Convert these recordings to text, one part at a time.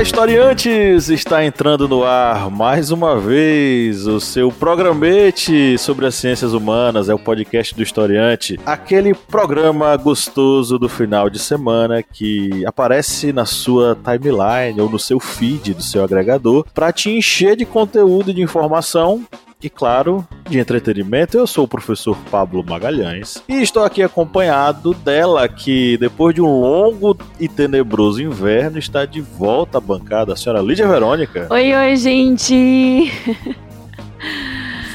Olá, historiantes! Está entrando no ar mais uma vez o seu programete sobre as ciências humanas, é o podcast do historiante, aquele programa gostoso do final de semana que aparece na sua timeline ou no seu feed do seu agregador para te encher de conteúdo e de informação e, claro, de entretenimento. Eu sou o professor Pablo Magalhães e estou aqui acompanhado dela, que depois de um longo e tenebroso inverno está de volta à bancada, a senhora Lídia Verônica. Oi, oi, gente!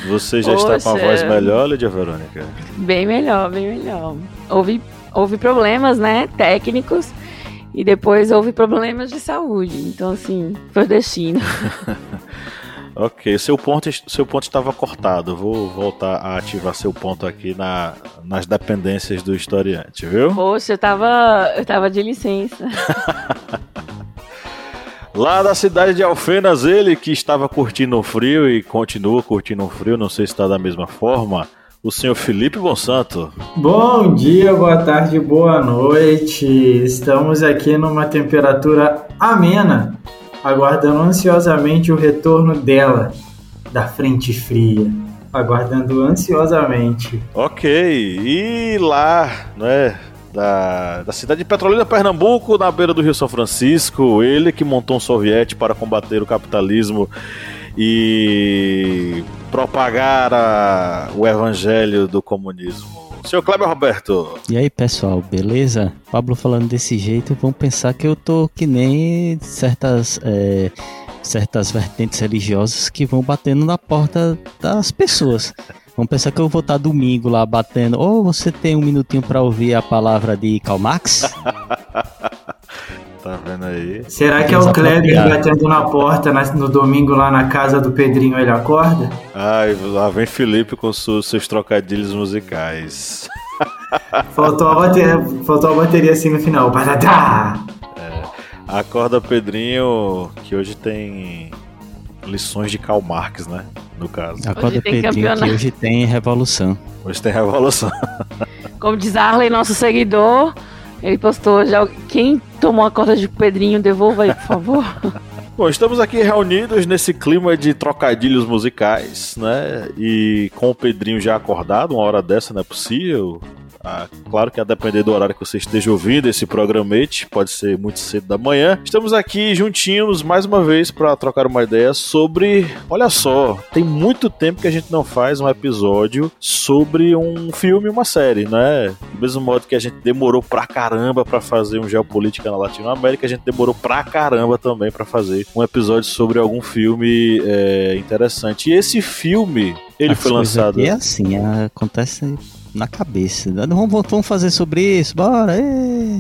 Você já Poxa. está com a voz melhor, Lídia Verônica? Bem melhor, bem melhor. Houve, houve problemas, né, técnicos. E depois houve problemas de saúde. Então, assim, foi destino. Ok, seu ponto, seu ponto estava cortado. Vou voltar a ativar seu ponto aqui na, nas dependências do historiante, viu? Poxa, eu tava, eu tava de licença. Lá da cidade de Alfenas, ele que estava curtindo o frio e continua curtindo o frio, não sei se está da mesma forma, o senhor Felipe Bonsanto. Bom dia, boa tarde, boa noite. Estamos aqui numa temperatura amena aguardando ansiosamente o retorno dela, da frente fria. Aguardando ansiosamente. Ok, e lá, né? Da, da cidade de Petrolina, Pernambuco, na beira do Rio São Francisco, ele que montou um soviete para combater o capitalismo e propagar a, o evangelho do comunismo. Seu Kleber Roberto. E aí, pessoal, beleza? Pablo falando desse jeito, vão pensar que eu tô que nem certas. É, certas vertentes religiosas que vão batendo na porta das pessoas. Vão pensar que eu vou estar domingo lá batendo. Ou oh, você tem um minutinho para ouvir a palavra de Karl Marx? Tá vendo aí? Será que é o Kleber batendo na porta no domingo lá na casa do Pedrinho ele acorda? Ai, lá vem Felipe com seus, seus trocadilhos musicais. Faltou a bateria, faltou a bateria assim no final. Badadá! É, acorda Pedrinho, que hoje tem lições de Karl Marx, né? No caso. Acorda Pedrinho, que hoje tem revolução. Hoje tem revolução. Como diz Arley, nosso seguidor, ele postou já. Quem tomou a corda de Pedrinho, devolva aí, por favor. Bom, estamos aqui reunidos nesse clima de trocadilhos musicais, né? E com o Pedrinho já acordado, uma hora dessa não é possível. Ah, claro que a depender do horário que você esteja ouvindo esse programete, pode ser muito cedo da manhã. Estamos aqui juntinhos mais uma vez para trocar uma ideia sobre. Olha só, tem muito tempo que a gente não faz um episódio sobre um filme, uma série, né? Do mesmo modo que a gente demorou pra caramba para fazer um Geopolítica na Latinoamérica, a gente demorou pra caramba também para fazer um episódio sobre algum filme é, interessante. E esse filme, ele As foi lançado. É assim, acontece na cabeça. Vamos, vamos fazer sobre isso, bora!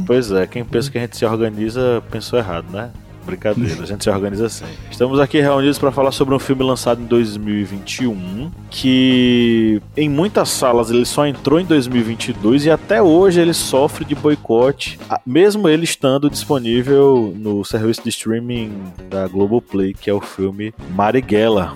Pois é, quem pensa que a gente se organiza pensou errado, né? Brincadeira, a gente se organiza assim. Estamos aqui reunidos para falar sobre um filme lançado em 2021 que em muitas salas ele só entrou em 2022 e até hoje ele sofre de boicote, mesmo ele estando disponível no serviço de streaming da Globoplay, que é o filme Marighella.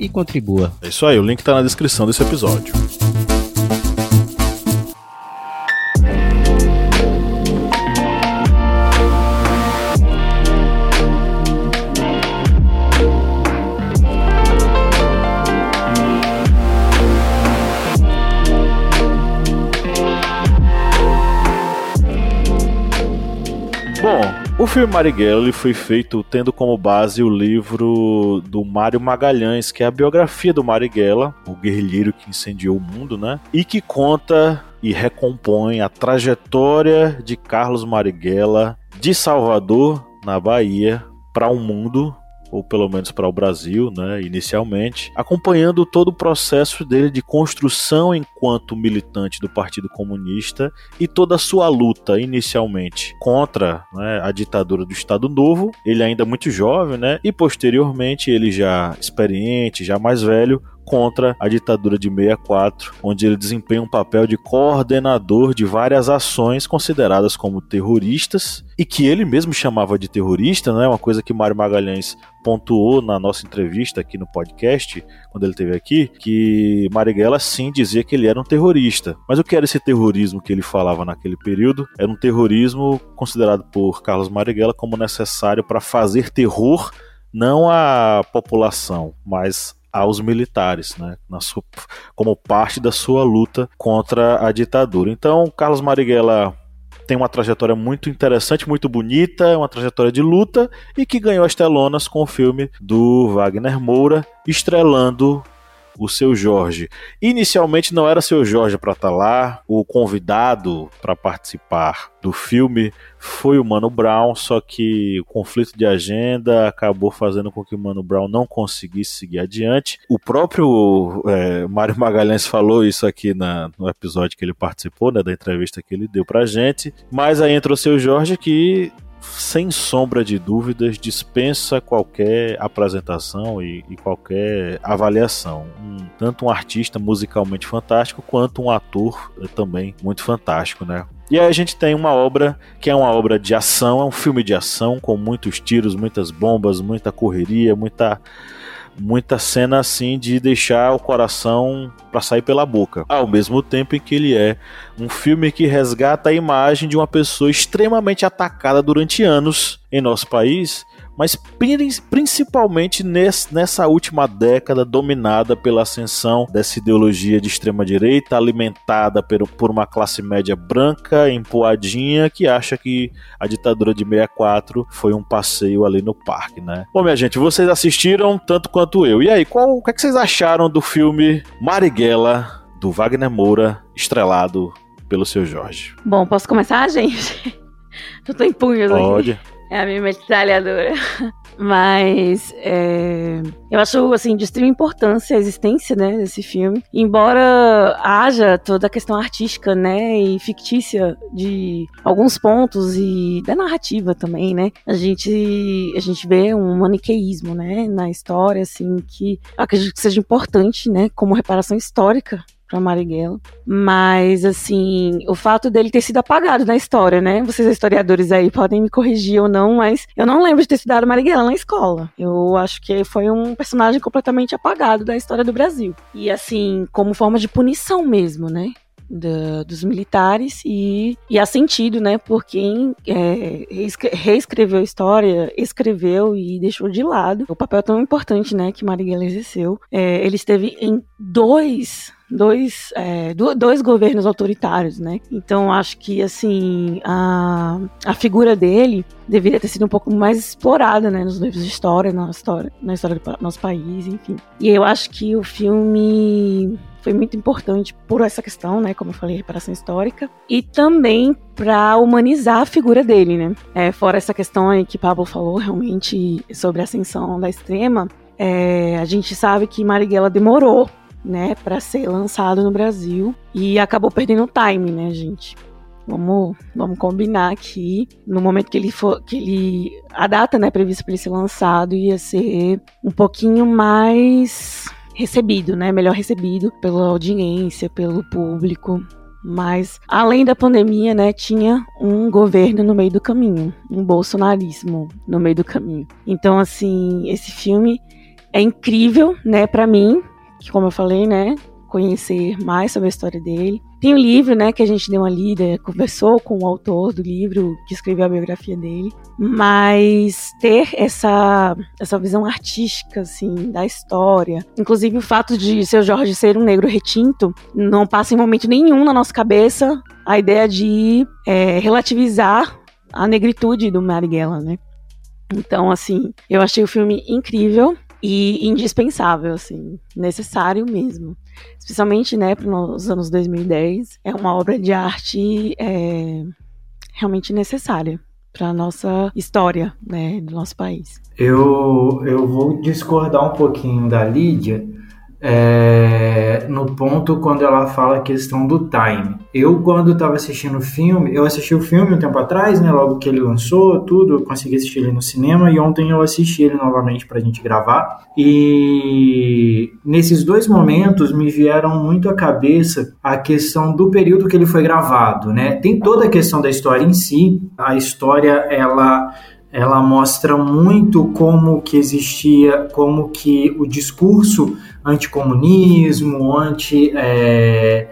e contribua. É isso aí, o link está na descrição desse episódio. Filme Marighella foi feito tendo como base o livro do Mário Magalhães, que é a biografia do Marighella, o guerrilheiro que incendiou o mundo, né? E que conta e recompõe a trajetória de Carlos Marighella de Salvador, na Bahia, para o um mundo ou pelo menos para o Brasil, né, inicialmente, acompanhando todo o processo dele de construção enquanto militante do Partido Comunista e toda a sua luta inicialmente contra né, a ditadura do Estado Novo, ele ainda muito jovem, né, e posteriormente ele já experiente, já mais velho, contra a ditadura de 64, onde ele desempenha um papel de coordenador de várias ações consideradas como terroristas e que ele mesmo chamava de terrorista, né? Uma coisa que Mário Magalhães pontuou na nossa entrevista aqui no podcast, quando ele esteve aqui, que Marighella sim dizia que ele era um terrorista. Mas o que era esse terrorismo que ele falava naquele período? Era um terrorismo considerado por Carlos Marighella como necessário para fazer terror não à população, mas aos militares, né, sua, como parte da sua luta contra a ditadura. Então, Carlos Marighella tem uma trajetória muito interessante, muito bonita, uma trajetória de luta e que ganhou as telonas com o filme do Wagner Moura, estrelando o seu Jorge. Inicialmente não era seu Jorge para estar tá lá, o convidado para participar do filme foi o Mano Brown, só que o conflito de agenda acabou fazendo com que o Mano Brown não conseguisse seguir adiante. O próprio é, Mário Magalhães falou isso aqui na, no episódio que ele participou, né, da entrevista que ele deu pra gente. Mas aí entrou o seu Jorge que sem sombra de dúvidas, dispensa qualquer apresentação e, e qualquer avaliação. Um, tanto um artista musicalmente fantástico, quanto um ator eh, também muito fantástico, né? E aí a gente tem uma obra que é uma obra de ação, é um filme de ação com muitos tiros, muitas bombas, muita correria, muita muita cena assim de deixar o coração para sair pela boca. Ao mesmo tempo em que ele é um filme que resgata a imagem de uma pessoa extremamente atacada durante anos em nosso país mas principalmente nessa última década dominada pela ascensão dessa ideologia de extrema direita alimentada por uma classe média branca empoadinha que acha que a ditadura de 64 foi um passeio ali no parque, né? Bom, minha gente, vocês assistiram tanto quanto eu. E aí, qual, o que, é que vocês acharam do filme Marighella do Wagner Moura, estrelado pelo seu Jorge? Bom, posso começar, gente? Eu tô em punhos Pode. Aqui. É a minha metralhadora. Mas é, eu acho assim de extrema importância a existência né, desse filme. Embora haja toda a questão artística né, e fictícia de alguns pontos e da narrativa também, né? A gente, a gente vê um maniqueísmo né, na história assim, que acredito que seja importante né, como reparação histórica para Marighella. Mas, assim, o fato dele ter sido apagado na história, né? Vocês historiadores aí podem me corrigir ou não, mas eu não lembro de ter estudado Marighella na escola. Eu acho que foi um personagem completamente apagado da história do Brasil. E, assim, como forma de punição mesmo, né? Dos militares e, e há sentido, né, por quem é, reescreveu a história, escreveu e deixou de lado o papel tão importante, né, que Marighella exerceu. É, ele esteve em dois dois, é, dois governos autoritários, né? Então acho que assim a, a figura dele deveria ter sido um pouco mais explorada, né, nos livros de história, na história, na história do nosso país, enfim. E eu acho que o filme foi muito importante por essa questão, né, como eu falei, reparação histórica, e também para humanizar a figura dele, né. É, fora essa questão aí que Pablo falou realmente sobre a ascensão da extrema, é, a gente sabe que Marighella demorou né, para ser lançado no Brasil e acabou perdendo o time, né, gente? Vamos, vamos combinar aqui, no momento que ele for, que ele, a data, né, prevista para ele ser lançado ia ser um pouquinho mais recebido, né, melhor recebido pela audiência, pelo público. Mas, além da pandemia, né, tinha um governo no meio do caminho, um bolsonarismo no meio do caminho. Então, assim, esse filme é incrível, né, para mim, que como eu falei, né, conhecer mais sobre a história dele. Tem o um livro, né, que a gente deu uma lida, conversou com o autor do livro que escreveu a biografia dele, mas ter essa essa visão artística assim da história, inclusive o fato de seu Jorge ser um negro retinto, não passa em momento nenhum na nossa cabeça a ideia de é, relativizar a negritude do Marighella, né? Então, assim, eu achei o filme incrível e indispensável, assim, necessário mesmo. Especialmente, né, para os anos 2010, é uma obra de arte é, realmente necessária para nossa história, né, do nosso país. Eu, eu vou discordar um pouquinho da Lídia, é, no ponto quando ela fala a questão do time. Eu, quando estava assistindo o filme, eu assisti o filme um tempo atrás, né? Logo que ele lançou, tudo, eu consegui assistir ele no cinema e ontem eu assisti ele novamente para a gente gravar. E nesses dois momentos me vieram muito à cabeça a questão do período que ele foi gravado, né? Tem toda a questão da história em si. A história, ela ela mostra muito como que existia, como que o discurso anticomunismo, anti é,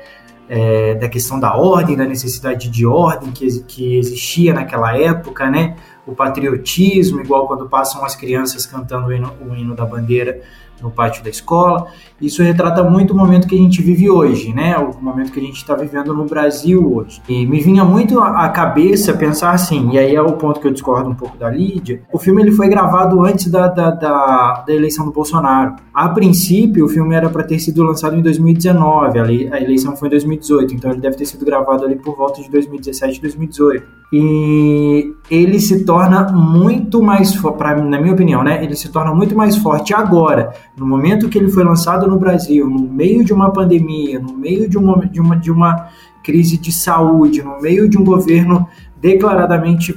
é, da questão da ordem, da necessidade de ordem que, que existia naquela época, né? O patriotismo, igual quando passam as crianças cantando o hino, o hino da bandeira no pátio da escola. Isso retrata muito o momento que a gente vive hoje, né? O momento que a gente está vivendo no Brasil hoje. E me vinha muito à cabeça pensar assim, e aí é o ponto que eu discordo um pouco da Lídia. O filme ele foi gravado antes da, da, da, da eleição do Bolsonaro. A princípio, o filme era para ter sido lançado em 2019, a eleição foi em 2018, então ele deve ter sido gravado ali por volta de 2017, 2018. E ele se torna muito mais, pra, na minha opinião, né? Ele se torna muito mais forte agora, no momento que ele foi lançado no Brasil, no meio de uma pandemia, no meio de uma, de uma, de uma crise de saúde, no meio de um governo declaradamente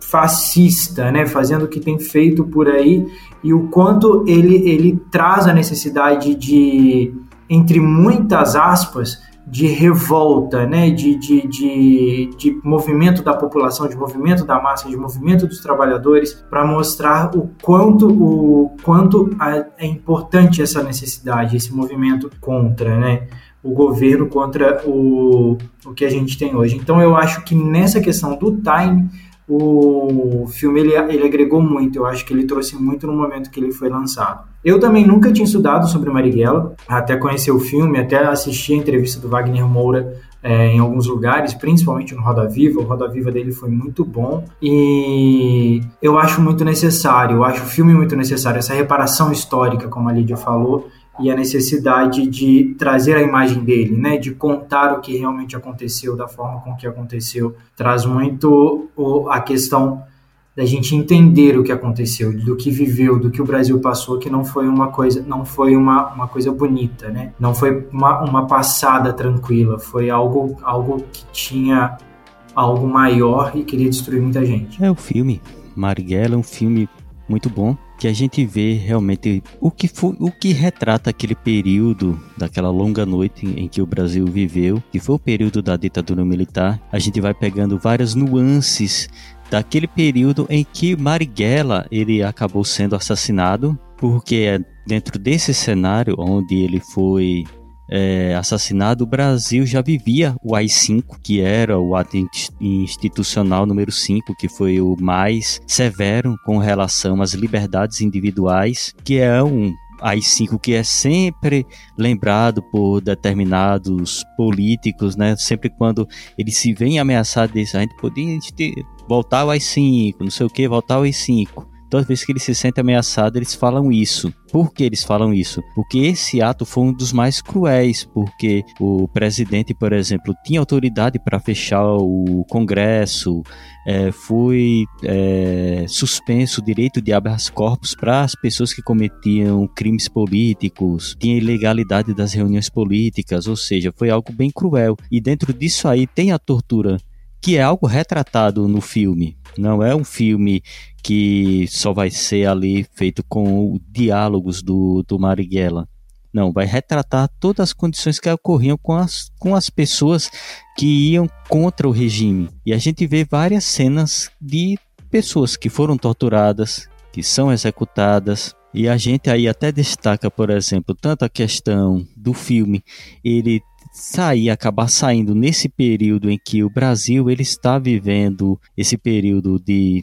fascista, né, fazendo o que tem feito por aí, e o quanto ele, ele traz a necessidade de, entre muitas aspas, de revolta, né, de, de, de, de, movimento da população, de movimento da massa, de movimento dos trabalhadores, para mostrar o quanto, o quanto é importante essa necessidade, esse movimento contra, né, o governo, contra o, o que a gente tem hoje. Então eu acho que nessa questão do time o filme ele, ele agregou muito. Eu acho que ele trouxe muito no momento que ele foi lançado. Eu também nunca tinha estudado sobre Marighella, até conhecer o filme, até assistir a entrevista do Wagner Moura é, em alguns lugares, principalmente no Roda Viva. O Roda Viva dele foi muito bom e eu acho muito necessário, eu acho o filme muito necessário, essa reparação histórica, como a Lídia falou, e a necessidade de trazer a imagem dele, né, de contar o que realmente aconteceu da forma com que aconteceu, traz muito a questão da gente entender o que aconteceu, do que viveu, do que o Brasil passou, que não foi uma coisa, não foi uma, uma coisa bonita, né? Não foi uma, uma passada tranquila, foi algo, algo que tinha algo maior e queria destruir muita gente. É o filme. Marighella é um filme muito bom que a gente vê realmente o que foi, o que retrata aquele período daquela longa noite em que o Brasil viveu, que foi o período da ditadura militar. A gente vai pegando várias nuances daquele período em que Marighella ele acabou sendo assassinado, porque é dentro desse cenário onde ele foi é, assassinado, o Brasil já vivia o AI-5, que era o ato institucional número 5, que foi o mais severo com relação às liberdades individuais, que é um AI-5 que é sempre lembrado por determinados políticos, né? Sempre quando eles se veem ameaçados disso, a gente podia voltar ao AI-5, não sei o que, voltar ao AI-5 toda vez que eles se sentem ameaçados, eles falam isso. Por que eles falam isso? Porque esse ato foi um dos mais cruéis, porque o presidente, por exemplo, tinha autoridade para fechar o Congresso, é, foi é, suspenso o direito de habeas corpus para as pessoas que cometiam crimes políticos, tinha ilegalidade das reuniões políticas, ou seja, foi algo bem cruel. E dentro disso aí tem a tortura, que é algo retratado no filme. Não é um filme que só vai ser ali feito com diálogos do, do Marighella. Não, vai retratar todas as condições que ocorriam com as, com as pessoas que iam contra o regime. E a gente vê várias cenas de pessoas que foram torturadas, que são executadas. E a gente aí até destaca, por exemplo, tanto a questão do filme, ele sair, acabar saindo nesse período em que o Brasil ele está vivendo esse período de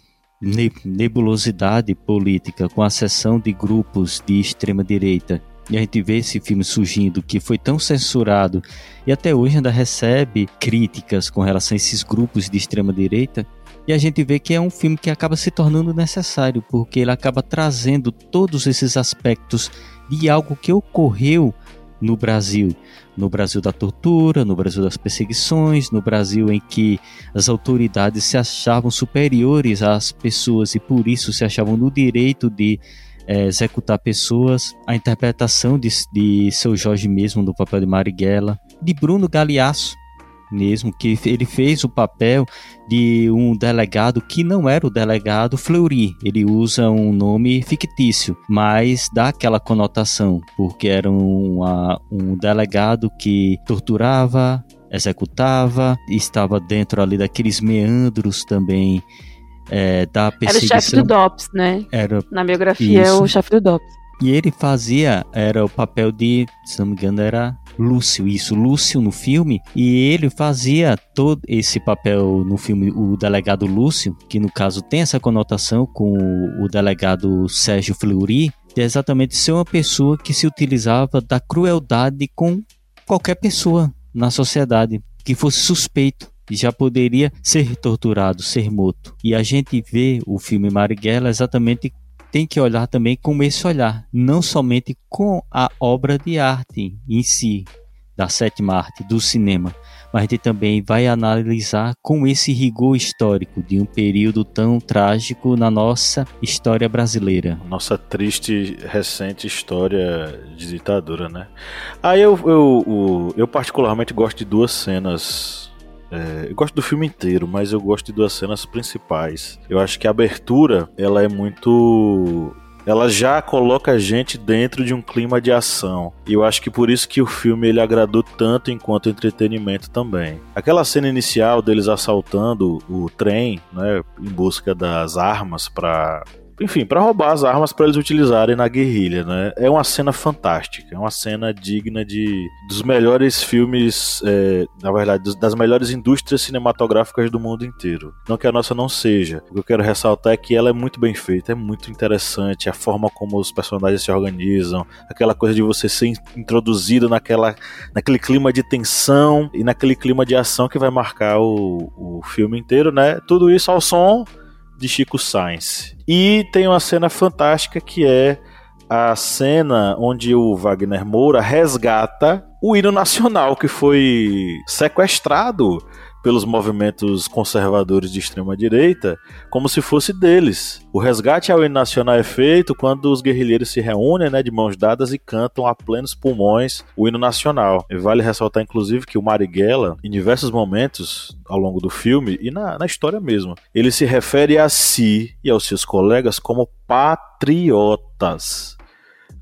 nebulosidade política com a seção de grupos de extrema direita. E a gente vê esse filme surgindo que foi tão censurado e até hoje ainda recebe críticas com relação a esses grupos de extrema direita. E a gente vê que é um filme que acaba se tornando necessário, porque ele acaba trazendo todos esses aspectos de algo que ocorreu no Brasil. No Brasil da tortura, no Brasil das perseguições, no Brasil em que as autoridades se achavam superiores às pessoas e por isso se achavam no direito de é, executar pessoas. A interpretação de, de seu Jorge mesmo no papel de Marighella, de Bruno Galeasso, mesmo, que ele fez o papel de um delegado que não era o delegado Fleury. Ele usa um nome fictício, mas dá aquela conotação, porque era um, um delegado que torturava, executava, estava dentro ali daqueles meandros também é, da perseguição. Era o chefe do DOPS, né? Era Na biografia, é o chefe do DOPS. E ele fazia, era o papel de, se não me engano, era Lúcio, isso, Lúcio no filme, e ele fazia todo esse papel no filme, o delegado Lúcio, que no caso tem essa conotação com o, delegado Sérgio Fleury, de exatamente ser uma pessoa que se utilizava da crueldade com qualquer pessoa na sociedade que fosse suspeito já poderia ser torturado, ser morto. E a gente vê o filme Marighella exatamente tem que olhar também com esse olhar, não somente com a obra de arte em si, da sétima arte, do cinema, mas a gente também vai analisar com esse rigor histórico de um período tão trágico na nossa história brasileira. Nossa triste, recente história de ditadura, né? Aí eu, eu, eu, eu particularmente gosto de duas cenas é, eu gosto do filme inteiro, mas eu gosto de duas cenas principais. Eu acho que a abertura, ela é muito ela já coloca a gente dentro de um clima de ação. E eu acho que por isso que o filme ele agradou tanto enquanto entretenimento também. Aquela cena inicial deles assaltando o trem, né, em busca das armas para enfim, para roubar as armas para eles utilizarem na guerrilha, né? É uma cena fantástica, é uma cena digna de dos melhores filmes, é, na verdade, das melhores indústrias cinematográficas do mundo inteiro. Não que a nossa não seja. O que eu quero ressaltar é que ela é muito bem feita, é muito interessante a forma como os personagens se organizam, aquela coisa de você ser introduzido naquela, naquele clima de tensão e naquele clima de ação que vai marcar o, o filme inteiro, né? Tudo isso ao som de Chico Sainz. E tem uma cena fantástica que é a cena onde o Wagner Moura resgata o hino nacional que foi sequestrado pelos movimentos conservadores de extrema direita como se fosse deles. O resgate ao hino nacional é feito quando os guerrilheiros se reúnem, né, de mãos dadas e cantam a plenos pulmões o hino nacional. E vale ressaltar, inclusive, que o Marighella, em diversos momentos ao longo do filme e na, na história mesmo, ele se refere a si e aos seus colegas como patriotas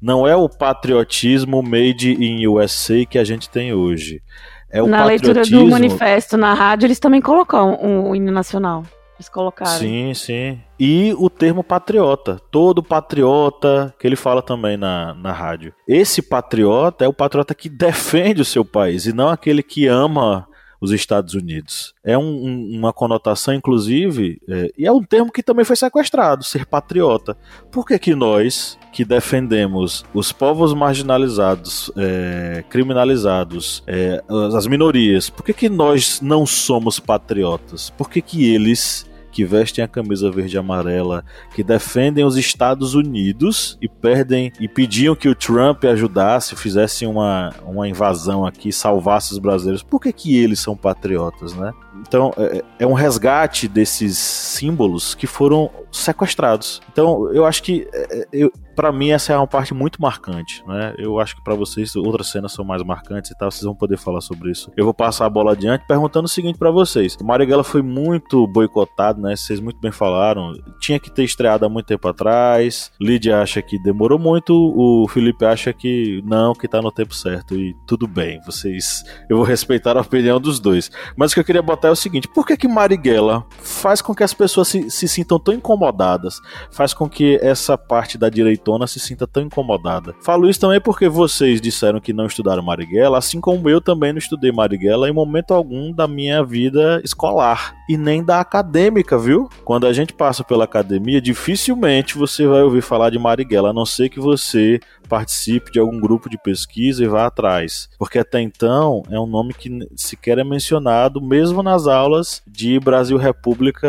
não é o patriotismo made in USA que a gente tem hoje. É o na leitura do manifesto na rádio, eles também colocam o um hino nacional. Eles colocaram. Sim, sim. E o termo patriota. Todo patriota, que ele fala também na, na rádio. Esse patriota é o patriota que defende o seu país e não aquele que ama os Estados Unidos. É um, um, uma conotação, inclusive, é, e é um termo que também foi sequestrado, ser patriota. Por que, que nós, que defendemos os povos marginalizados, é, criminalizados, é, as minorias, por que, que nós não somos patriotas? Por que, que eles que vestem a camisa verde e amarela, que defendem os Estados Unidos e perdem e pediam que o Trump ajudasse, fizesse uma, uma invasão aqui, salvasse os brasileiros. Por que, que eles são patriotas, né? Então, é, é um resgate desses símbolos que foram sequestrados. Então, eu acho que é, eu, para mim essa é uma parte muito marcante, né? Eu acho que para vocês outras cenas são mais marcantes e tal, vocês vão poder falar sobre isso. Eu vou passar a bola adiante perguntando o seguinte para vocês. Marighella foi muito boicotado, né? Vocês muito bem falaram. Tinha que ter estreado há muito tempo atrás. Lídia acha que demorou muito, o Felipe acha que não, que tá no tempo certo e tudo bem. Vocês, eu vou respeitar a opinião dos dois. Mas o que eu queria botar é o seguinte: por que que Marighella faz com que as pessoas se, se sintam tão incomodadas? Faz com que essa parte da direita se sinta tão incomodada. Falo isso também porque vocês disseram que não estudaram Marighella, assim como eu também não estudei Marighella em momento algum da minha vida escolar e nem da acadêmica, viu? Quando a gente passa pela academia, dificilmente você vai ouvir falar de Marighella, a não ser que você participe de algum grupo de pesquisa e vá atrás. Porque até então é um nome que sequer é mencionado, mesmo nas aulas de Brasil República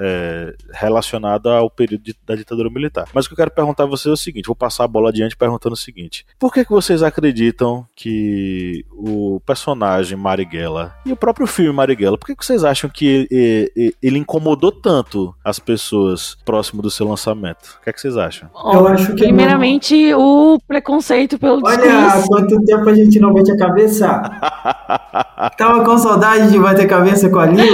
é, relacionada ao período de, da ditadura militar. Mas o que eu quero perguntar a vocês o seguinte: vou passar a bola adiante perguntando o seguinte: por que, que vocês acreditam que o personagem Marighella e o próprio filme Marighella, por que, que vocês acham que ele, ele incomodou tanto as pessoas próximo do seu lançamento? O que, é que vocês acham? Eu acho que primeiramente o preconceito pelo Olha, discurso. quanto tempo a gente não bate a cabeça. Tava com saudade de bater cabeça com a Lil.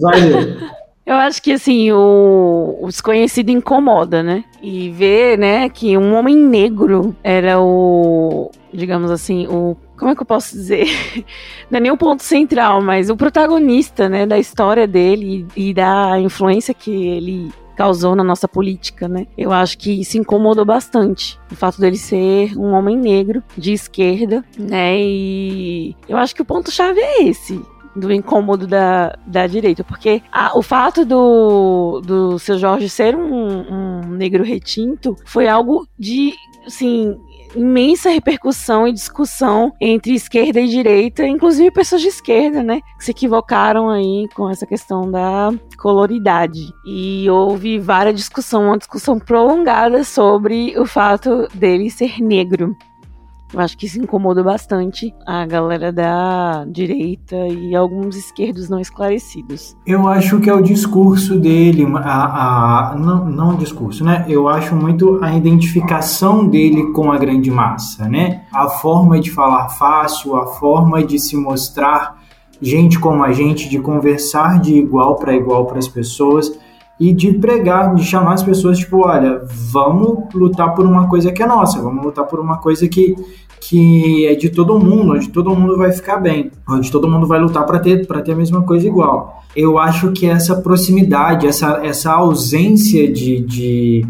Valeu. Eu acho que assim, o, o, desconhecido incomoda, né? E ver, né, que um homem negro era o, digamos assim, o. Como é que eu posso dizer? Não é nem o ponto central, mas o protagonista, né, da história dele e, da influência que ele causou na nossa política, né? Eu acho que isso incomodou bastante. O fato dele ser um homem negro, de esquerda, né? E eu acho que o ponto-chave é esse do incômodo da, da direita, porque a, o fato do, do seu Jorge ser um, um negro retinto foi algo de, assim, imensa repercussão e discussão entre esquerda e direita, inclusive pessoas de esquerda, né, que se equivocaram aí com essa questão da coloridade. E houve várias discussões, uma discussão prolongada sobre o fato dele ser negro. Eu acho que isso incomoda bastante a galera da direita e alguns esquerdos não esclarecidos. Eu acho que é o discurso dele, a, a, não, não o discurso, né? Eu acho muito a identificação dele com a grande massa, né? A forma de falar fácil, a forma de se mostrar gente como a gente, de conversar de igual para igual para as pessoas e de pregar, de chamar as pessoas, tipo, olha, vamos lutar por uma coisa que é nossa, vamos lutar por uma coisa que, que é de todo mundo, onde todo mundo vai ficar bem, onde todo mundo vai lutar para ter, ter a mesma coisa igual. Eu acho que essa proximidade, essa, essa ausência de, de.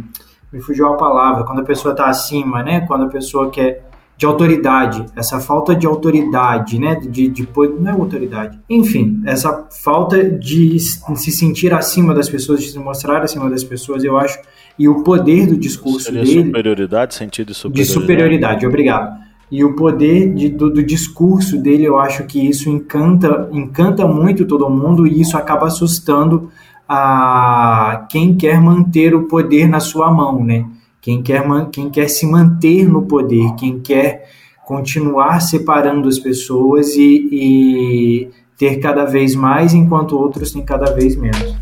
Me fugiu a palavra, quando a pessoa está acima, né? Quando a pessoa quer de autoridade, essa falta de autoridade, né, de, de não é autoridade, enfim, essa falta de se sentir acima das pessoas, de se mostrar acima das pessoas, eu acho, e o poder do discurso Seria dele, superioridade, sentido de superioridade, de superioridade, obrigado. E o poder de, do, do, discurso dele, eu acho que isso encanta, encanta muito todo mundo e isso acaba assustando a quem quer manter o poder na sua mão, né? Quem quer, quem quer se manter no poder, quem quer continuar separando as pessoas e, e ter cada vez mais enquanto outros têm cada vez menos.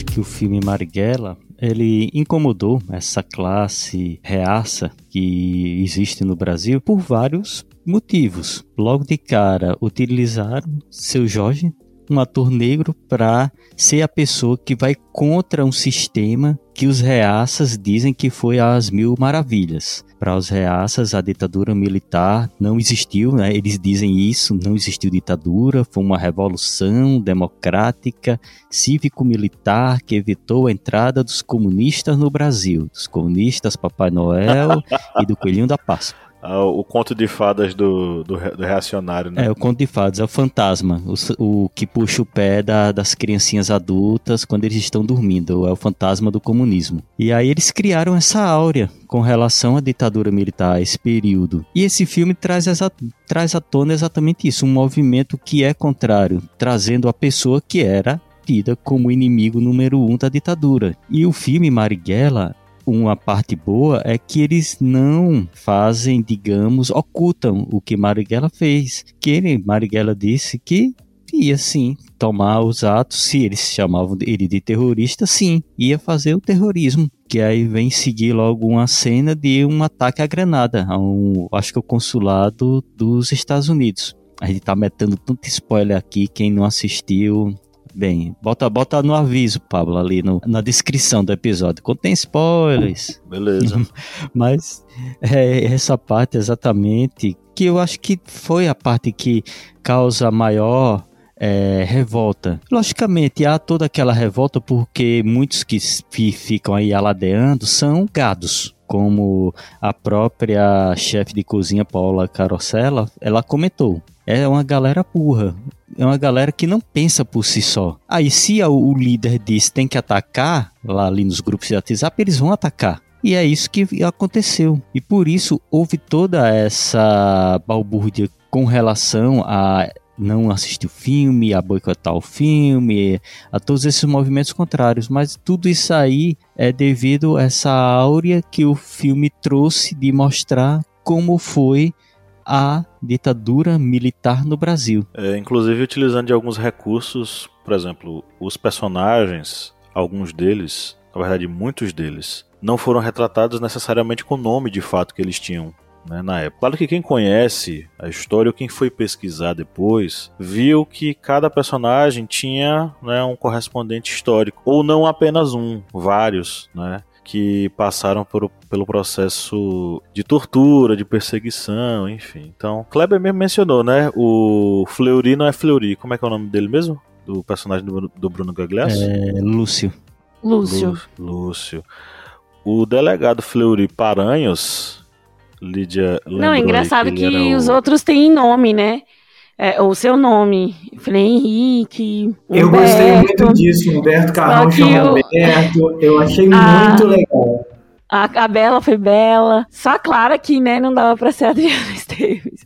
Acho que o filme Marighella ele incomodou essa classe reaça que existe no Brasil por vários motivos. Logo de cara, utilizaram seu Jorge, um ator negro, para ser a pessoa que vai contra um sistema que os reaças dizem que foi às mil maravilhas. Para os reaças, a ditadura militar não existiu, né? eles dizem isso, não existiu ditadura, foi uma revolução democrática, cívico-militar que evitou a entrada dos comunistas no Brasil, dos comunistas Papai Noel e do Coelhinho da Páscoa. Ah, o conto de fadas do, do, do, reacionário, né? É, o conto de fadas, é o fantasma, o, o que puxa o pé da, das criancinhas adultas quando eles estão dormindo, é o fantasma do comunismo. E aí eles criaram essa áurea com relação à ditadura militar, esse período. E esse filme traz, traz à tona exatamente isso, um movimento que é contrário, trazendo a pessoa que era como inimigo número um da ditadura. E o filme Marighella uma parte boa é que eles não fazem, digamos, ocultam o que Marighella fez. Que ele, Marighella disse que ia sim tomar os atos, se eles chamavam ele de terrorista, sim, ia fazer o terrorismo. Que aí vem seguir logo uma cena de um ataque à granada, a um, acho que o consulado dos Estados Unidos. A gente tá metendo tanto spoiler aqui, quem não assistiu, Bem, bota, bota no aviso, Pablo, ali no, na descrição do episódio. Contém spoilers. Beleza. Mas é essa parte exatamente que eu acho que foi a parte que causa maior é, revolta. Logicamente, há toda aquela revolta porque muitos que ficam aí aladeando são gados. Como a própria chefe de cozinha Paula Carosella, ela comentou. É uma galera burra é uma galera que não pensa por si só. Aí, se o líder diz tem que atacar, lá ali nos grupos de WhatsApp, eles vão atacar. E é isso que aconteceu. E por isso houve toda essa balbúrdia com relação a não assistir o filme, a boicotar o filme, a todos esses movimentos contrários. Mas tudo isso aí é devido a essa áurea que o filme trouxe de mostrar como foi a ditadura militar no Brasil. É, inclusive utilizando de alguns recursos, por exemplo, os personagens, alguns deles, na verdade muitos deles, não foram retratados necessariamente com o nome de fato que eles tinham. Né, na época. Claro que quem conhece a história ou quem foi pesquisar depois viu que cada personagem tinha né, um correspondente histórico, ou não apenas um, vários, né? que passaram por, pelo processo de tortura, de perseguição, enfim. Então, Kleber mesmo mencionou, né? O Fleury não é Fleury. Como é que é o nome dele mesmo? Do personagem do, do Bruno Gagliasso? É Lúcio. Lúcio. Lúcio. O delegado Fleury Paranhos, Lídia Não, é engraçado que, que os o... outros têm nome, né? é, o seu nome. Eu falei, Henrique. Humberto, eu gostei muito disso, Humberto Carrão chama Humberto. Eu achei a, muito legal. A, a Bela foi Bela. Só a Clara que, né, não dava pra ser Adriana Esteves.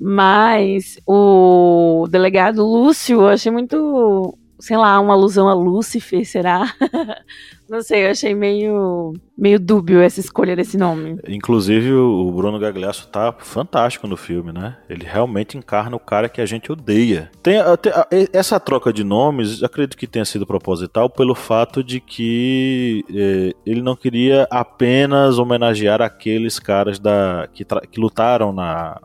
Mas o delegado Lúcio, eu achei muito, sei lá, uma alusão a Lúcifer, será? Não sei, eu achei meio, meio dúbio essa escolha desse nome. Inclusive, o Bruno Gagliasso tá fantástico no filme, né? Ele realmente encarna o cara que a gente odeia. Tem, tem essa troca de nomes, acredito que tenha sido proposital pelo fato de que eh, ele não queria apenas homenagear aqueles caras da, que, que lutaram na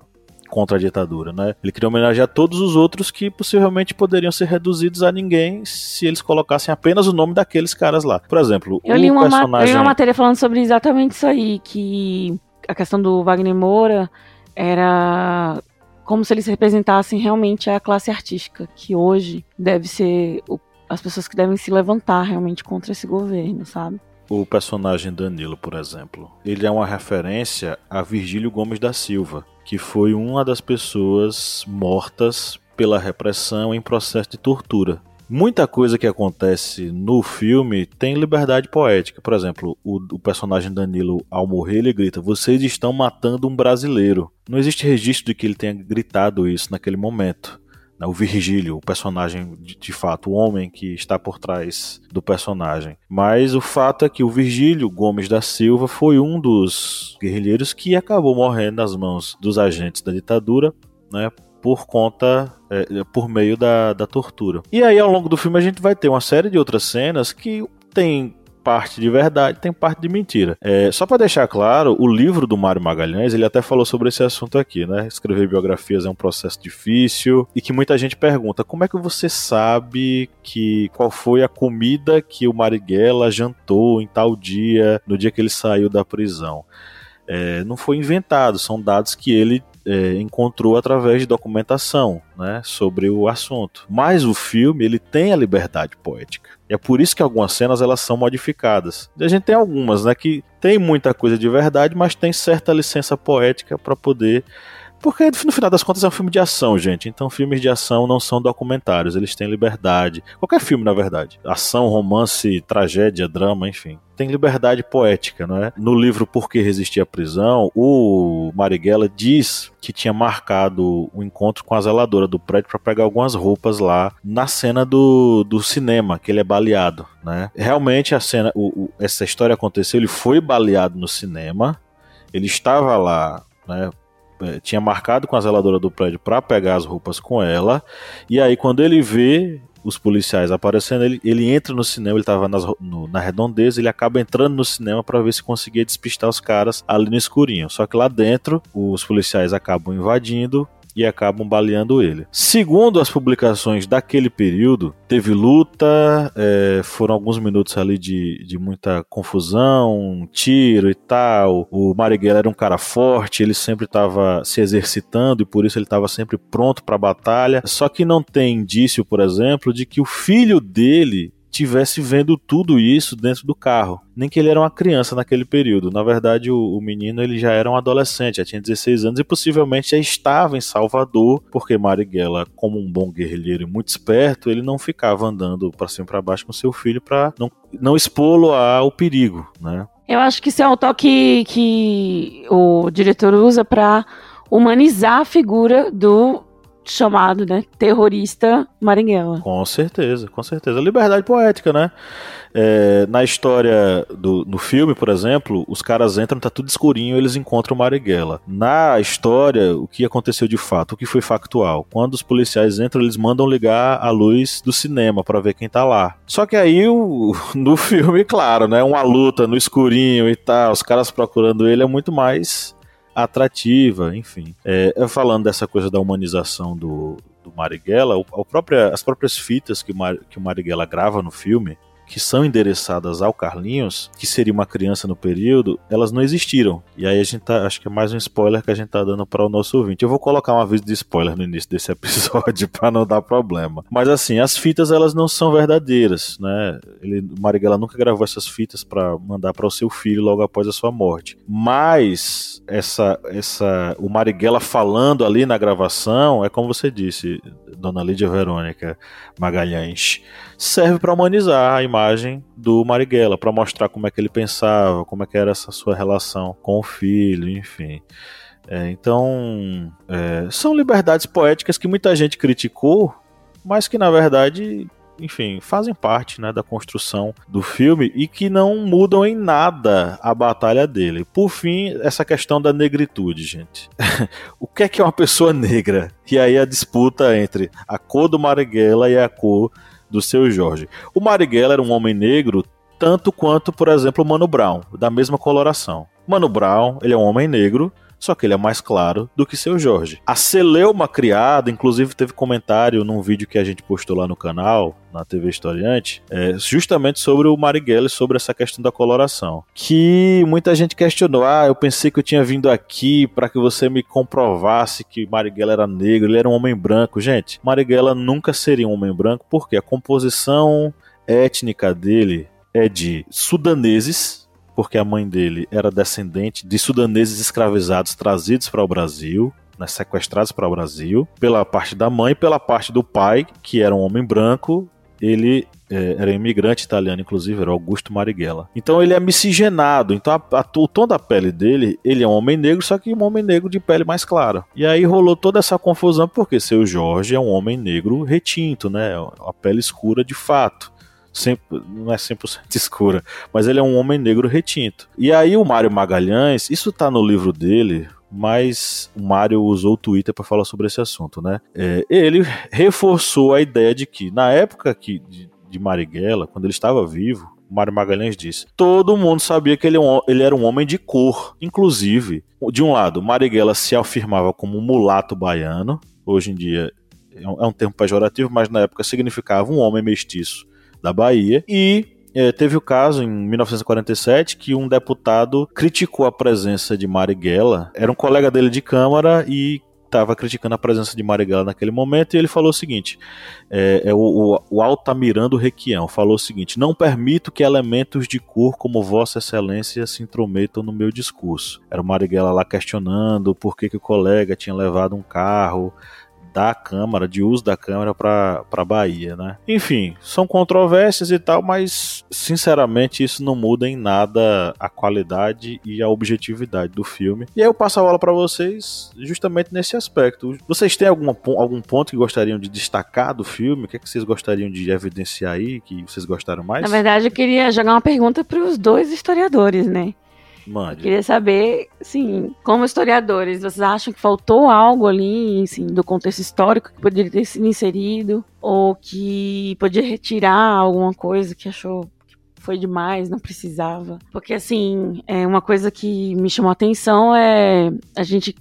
contra a ditadura, né? Ele queria homenagear todos os outros que possivelmente poderiam ser reduzidos a ninguém se eles colocassem apenas o nome daqueles caras lá. Por exemplo, eu li, uma, personagem... eu li uma matéria falando sobre exatamente isso aí, que a questão do Wagner Moura era como se eles representassem realmente a classe artística, que hoje deve ser o, as pessoas que devem se levantar realmente contra esse governo, sabe? O personagem Danilo, por exemplo, ele é uma referência a Virgílio Gomes da Silva, que foi uma das pessoas mortas pela repressão em processo de tortura. Muita coisa que acontece no filme tem liberdade poética. Por exemplo, o, o, personagem Danilo, ao morrer, ele grita: Vocês estão matando um brasileiro. Não existe registro de que ele tenha gritado isso naquele momento. Né, o Virgílio, o personagem de, de, fato, o homem que está por trás do personagem. Mas o fato é que o Virgílio Gomes da Silva foi um dos guerrilheiros que acabou morrendo nas mãos dos agentes da ditadura, né, por conta, é, por meio da, da tortura. E aí, ao longo do filme, a gente vai ter uma série de outras cenas que tem parte de verdade, tem parte de mentira. É, só para deixar claro, o livro do Mário Magalhães, ele até falou sobre esse assunto aqui, né? Escrever biografias é um processo difícil e que muita gente pergunta: como é que você sabe que qual foi a comida que o Marighella jantou em tal dia, no dia que ele saiu da prisão? É, não foi inventado, são dados que ele é, encontrou através de documentação né, sobre o assunto. Mas o filme ele tem a liberdade poética. E é por isso que algumas cenas elas são modificadas. E a gente tem algumas, né, que tem muita coisa de verdade, mas tem certa licença poética para poder porque no final das contas é um filme de ação, gente. Então filmes de ação não são documentários, eles têm liberdade. Qualquer filme, na verdade. Ação, romance, tragédia, drama, enfim. Tem liberdade poética, não é? No livro Por que Resistir à Prisão, o Marighella diz que tinha marcado um encontro com a zeladora do prédio para pegar algumas roupas lá na cena do, do cinema, que ele é baleado, né? Realmente a cena, o, o, essa história aconteceu, ele foi baleado no cinema, ele estava lá, né? É, tinha marcado com a zeladora do prédio para pegar as roupas com ela. E aí, quando ele vê os policiais aparecendo, ele, ele entra no cinema, ele estava na redondeza, ele acaba entrando no cinema para ver se conseguia despistar os caras ali no escurinho. Só que lá dentro, os policiais acabam invadindo e acabam baleando ele. Segundo as publicações daquele período, teve luta, é, foram alguns minutos ali de, de muita confusão, tiro e tal. O Marighella era um cara forte, ele sempre estava se exercitando e por isso ele estava sempre pronto para a batalha. Só que não tem indício, por exemplo, de que o filho dele tivesse vendo tudo isso dentro do carro. Nem que ele era uma criança naquele período. Na verdade, o, o, menino ele já era um adolescente, já tinha 16 anos e possivelmente já estava em Salvador, porque Marighella, como um bom guerrilheiro e muito esperto, ele não ficava andando para cima e para baixo com seu filho para não, não expô-lo ao perigo, né? Eu acho que isso é um toque que o diretor usa para humanizar a figura do chamado, né, terrorista Marighella. Com certeza, com certeza. Liberdade poética, né? É, na história do no filme, por exemplo, os caras entram, tá tudo escurinho, eles encontram Marighella. Na história, o que aconteceu de fato, o que foi factual? Quando os policiais entram, eles mandam ligar a luz do cinema para ver quem tá lá. Só que aí o, no filme, claro, né, uma luta no escurinho e tal, os caras procurando ele é muito mais atrativa, enfim. É, falando dessa coisa da humanização do, do Marighella, o, a própria, as próprias fitas que o, Mar, que o Marighella grava no filme, que são endereçadas ao Carlinhos, que seria uma criança no período, elas não existiram. E aí a gente tá, acho que é mais um spoiler que a gente tá dando para o nosso ouvinte. Eu vou colocar um aviso de spoiler no início desse episódio para não dar problema. Mas assim, as fitas elas não são verdadeiras, né? Ele, Marighella nunca gravou essas fitas para mandar para o seu filho logo após a sua morte. Mas essa essa o Marighella falando ali na gravação é como você disse, Dona Lídia Verônica Magalhães, serve para humanizar a imagem do Marighella, para mostrar como é que ele pensava, como é que era essa sua relação com o filho, enfim. É, então, é, são liberdades poéticas que muita gente criticou, mas que na verdade enfim, fazem parte né, da construção do filme e que não mudam em nada a batalha dele. Por fim, essa questão da negritude, gente. o que é que é uma pessoa negra? E aí a disputa entre a cor do Marighella e a cor do seu Jorge. O Marighella era um homem negro tanto quanto, por exemplo, o Mano Brown, da mesma coloração. Mano Brown, ele é um homem negro, só que ele é mais claro do que seu Jorge. A Celeuma criada, inclusive teve comentário num vídeo que a gente postou lá no canal, na TV Historiante, é, justamente sobre o Marighella e sobre essa questão da coloração. Que muita gente questionou, ah, eu pensei que eu tinha vindo aqui para que você me comprovasse que Marighella era negro, ele era um homem branco. Gente, Marighella nunca seria um homem branco, porque a composição étnica dele é de sudaneses, porque a mãe dele era descendente de sudaneses escravizados trazidos para o Brasil, né, sequestrados para o Brasil, pela parte da mãe e pela parte do pai, que era um homem branco. Ele é, era imigrante italiano, inclusive, era Augusto Marighella. Então ele é miscigenado. Então a, a, o tom da pele dele, ele é um homem negro, só que um homem negro de pele mais clara. E aí rolou toda essa confusão, porque seu Jorge é um homem negro retinto, né? A pele escura de fato não é 100% escura, mas ele é um homem negro retinto. E aí o Mário Magalhães, isso tá no livro dele, mas o Mário usou o Twitter para falar sobre esse assunto, né? É, ele reforçou a ideia de que na época que, de, de Marighella, quando ele estava vivo, Mário Magalhães disse: todo mundo sabia que ele, é ele, era um homem de cor. Inclusive, de um lado, Marighella se afirmava como um mulato baiano. Hoje em dia é um, é um termo pejorativo, mas na época significava um homem mestiço da Bahia. E é, teve o caso em 1947 que um deputado criticou a presença de Marighella. Era um colega dele de Câmara e estava criticando a presença de Marighella naquele momento e ele falou o seguinte: é, é o, o, o, Altamirando Requião falou o seguinte: não permito que elementos de cor como Vossa Excelência se intrometam no meu discurso. Era o Marighella lá questionando por que, que o colega tinha levado um carro da Câmara, de uso da Câmara para a Bahia, né? Enfim, são controvérsias e tal, mas sinceramente isso não muda em nada a qualidade e a objetividade do filme. E aí eu passo a bola para vocês justamente nesse aspecto. Vocês têm alguma, algum ponto que gostariam de destacar do filme? O que, é que vocês gostariam de evidenciar aí, que vocês gostaram mais? Na verdade, eu queria jogar uma pergunta para os dois historiadores, né? Mande. Queria saber, sim, como historiadores, vocês acham que faltou algo ali, assim, do contexto histórico que poderia ter sido inserido? Ou que podia retirar alguma coisa que achou que foi demais, não precisava? Porque, assim, é uma coisa que me chamou a atenção é a gente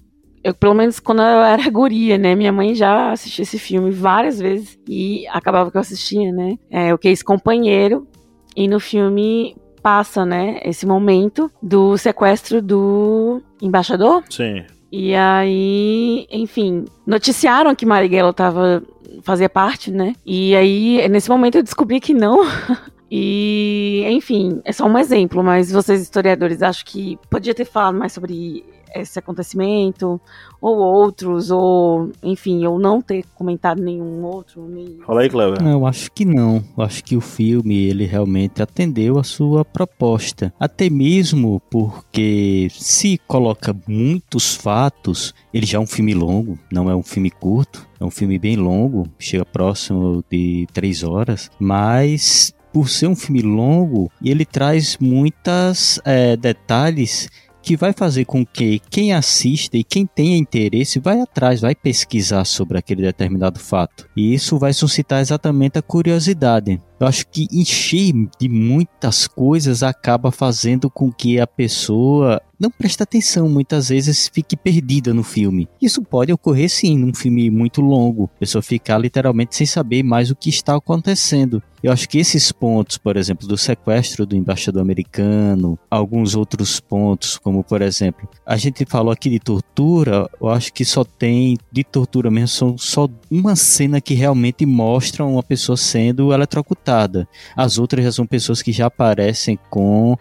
eu, pelo menos quando eu era guria, né? Minha mãe já assistiu esse filme várias vezes e acabava que eu assistia, né? É, o que é esse companheiro. E no filme passa, né, esse momento do sequestro do embaixador. Sim. E aí, enfim, noticiaram que Marighella tava fazia parte, né? E aí, nesse momento eu descobri que não. E, enfim, é só um exemplo, mas vocês historiadores acham que podia ter falado mais sobre esse acontecimento, ou outros, ou enfim, ou não ter comentado nenhum outro. Nem... Fala aí, Cleber. Eu acho que não. Eu acho que o filme ele realmente atendeu a sua proposta. Até mesmo porque se coloca muitos fatos, ele já é um filme longo, não é um filme curto. É um filme bem longo, chega próximo de três horas, mas por ser um filme longo, ele traz muitos é, detalhes que vai fazer com que quem assista e quem tenha interesse vai atrás, vai pesquisar sobre aquele determinado fato. E isso vai suscitar exatamente a curiosidade. Eu acho que encher de muitas coisas acaba fazendo com que a pessoa não preste atenção, muitas vezes fique perdida no filme. Isso pode ocorrer sim num filme muito longo, a pessoa ficar literalmente sem saber mais o que está acontecendo. Eu acho que esses pontos, por exemplo, do sequestro do embaixador americano, alguns outros pontos, como por exemplo, a gente falou aqui de tortura, eu acho que só tem de tortura mesmo, são só uma cena que realmente mostra uma pessoa sendo eletrocutada. As outras já são pessoas que já aparecem com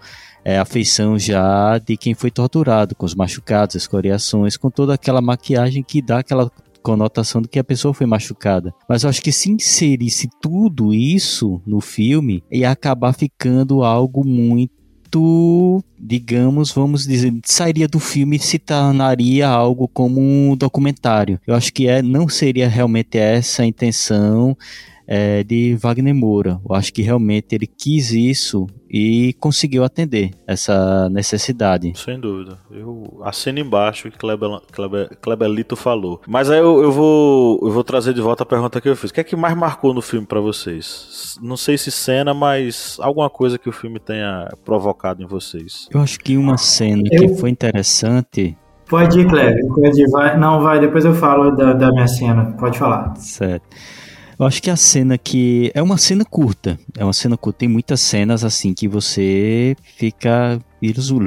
é, a feição já de quem foi torturado, com os machucados, as coriações, com toda aquela maquiagem que dá aquela conotação de que a pessoa foi machucada. Mas eu acho que se inserisse tudo isso no filme, ia acabar ficando algo muito digamos, vamos dizer, sairia do filme e se tornaria algo como um documentário. Eu acho que é, não seria realmente essa a intenção é, de Wagner Moura. Eu acho que realmente ele quis isso e conseguiu atender essa necessidade. Sem dúvida. Eu assino embaixo o que Kleber, Kleber, Kleberlito falou. Mas aí eu, eu, vou, eu vou trazer de volta a pergunta que eu fiz. O que é que mais marcou no filme para vocês? Não sei se cena, mas alguma coisa que o filme tenha provocado em vocês. Eu acho que uma cena eu... que foi interessante Pode ir, Kleber. Pode ir. Vai. Não, vai. Depois eu falo da, da minha cena. Pode falar. Certo. Eu acho que a cena que. É uma cena curta. É uma cena curta. Tem muitas cenas assim que você fica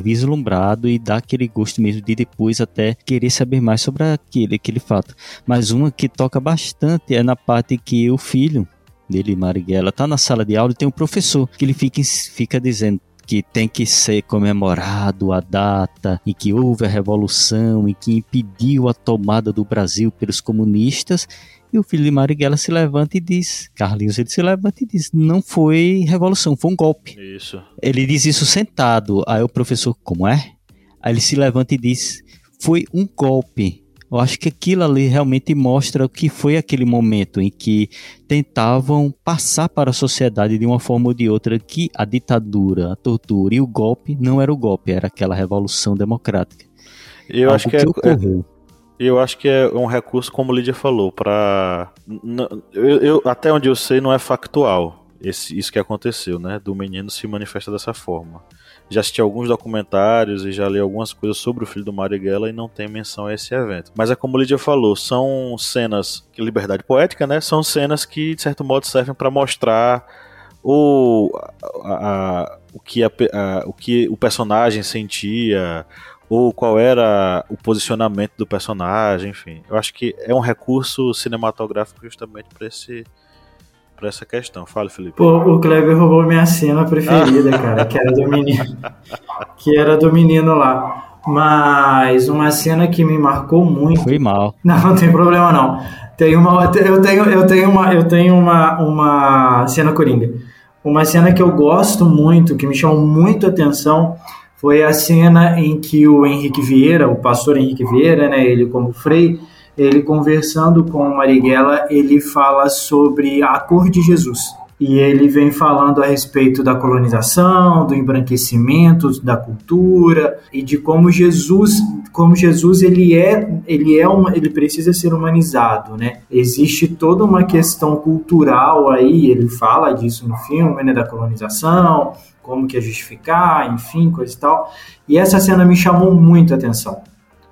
vislumbrado e dá aquele gosto mesmo de depois até querer saber mais sobre aquele, aquele fato. Mas uma que toca bastante é na parte que o filho dele, Marighella, tá na sala de aula e tem um professor que ele fica, fica dizendo que tem que ser comemorado a data em que houve a revolução e que impediu a tomada do Brasil pelos comunistas e o filho de Marighella se levanta e diz, Carlinhos, ele se levanta e diz, não foi revolução, foi um golpe. Isso. Ele diz isso sentado. Aí o professor, como é? Aí ele se levanta e diz, foi um golpe. Eu acho que aquilo ali realmente mostra o que foi aquele momento em que tentavam passar para a sociedade de uma forma ou de outra que a ditadura, a tortura e o golpe não era o golpe, era aquela revolução democrática. Eu Algo acho que, que é, ocorreu. É eu acho que é um recurso, como Lídia falou, para. Eu, eu, até onde eu sei, não é factual esse, isso que aconteceu, né? Do menino se manifesta dessa forma. Já assisti alguns documentários e já li algumas coisas sobre o filho do Marighella e não tem menção a esse evento. Mas é como Lídia falou, são cenas, liberdade poética, né? São cenas que, de certo modo, servem para mostrar ou a, a, o, que a, o que o personagem sentia, ou qual era o posicionamento do personagem, enfim. Eu acho que é um recurso cinematográfico justamente para esse para essa questão. Fala, Felipe. Pô, o Kleber roubou minha cena preferida, cara, que era do menino. que era do menino lá. Mas uma cena que me marcou muito. Foi mal. Não, não tem problema não. Tem uma, eu tenho, eu tenho uma, eu tenho uma, uma cena coringa. Uma cena que eu gosto muito, que me chamou muito a atenção, foi a cena em que o Henrique Vieira, o pastor Henrique Vieira, né, ele como frei, ele conversando com Marighella, ele fala sobre a cor de Jesus e ele vem falando a respeito da colonização, do embranquecimento da cultura e de como Jesus, como Jesus ele é, ele é uma, ele precisa ser humanizado, né? Existe toda uma questão cultural aí, ele fala disso no filme, né, da colonização, como que é justificar, enfim, coisa e tal. E essa cena me chamou muito a atenção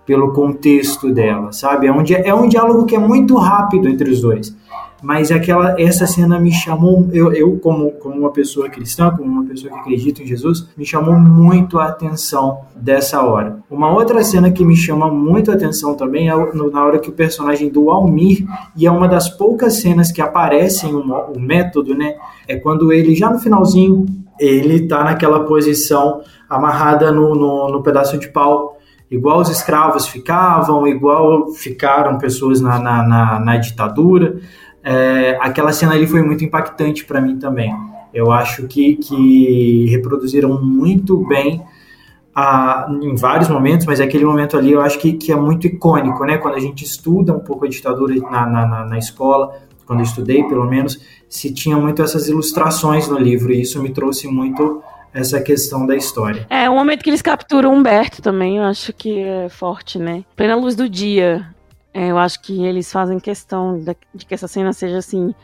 pelo contexto dela, sabe? É um, é um diálogo que é muito rápido entre os dois mas aquela essa cena me chamou eu, eu como, como uma pessoa cristã como uma pessoa que acredita em Jesus me chamou muito a atenção dessa hora. Uma outra cena que me chama muito a atenção também é na hora que o personagem do Almir e é uma das poucas cenas que aparecem o, o método né é quando ele já no finalzinho ele tá naquela posição amarrada no, no, no pedaço de pau. Igual os escravos ficavam, igual ficaram pessoas na, na, na, na ditadura é, aquela cena ali foi muito impactante para mim também. Eu acho que, que reproduziram muito bem a, em vários momentos, mas aquele momento ali eu acho que, que é muito icônico, né? Quando a gente estuda um pouco a ditadura na, na, na escola, quando eu estudei pelo menos, se tinha muito essas ilustrações no livro, e isso me trouxe muito essa questão da história. É, o momento que eles capturam Humberto também, eu acho que é forte, né? Plena luz do dia, é, eu acho que eles fazem questão de que essa cena seja assim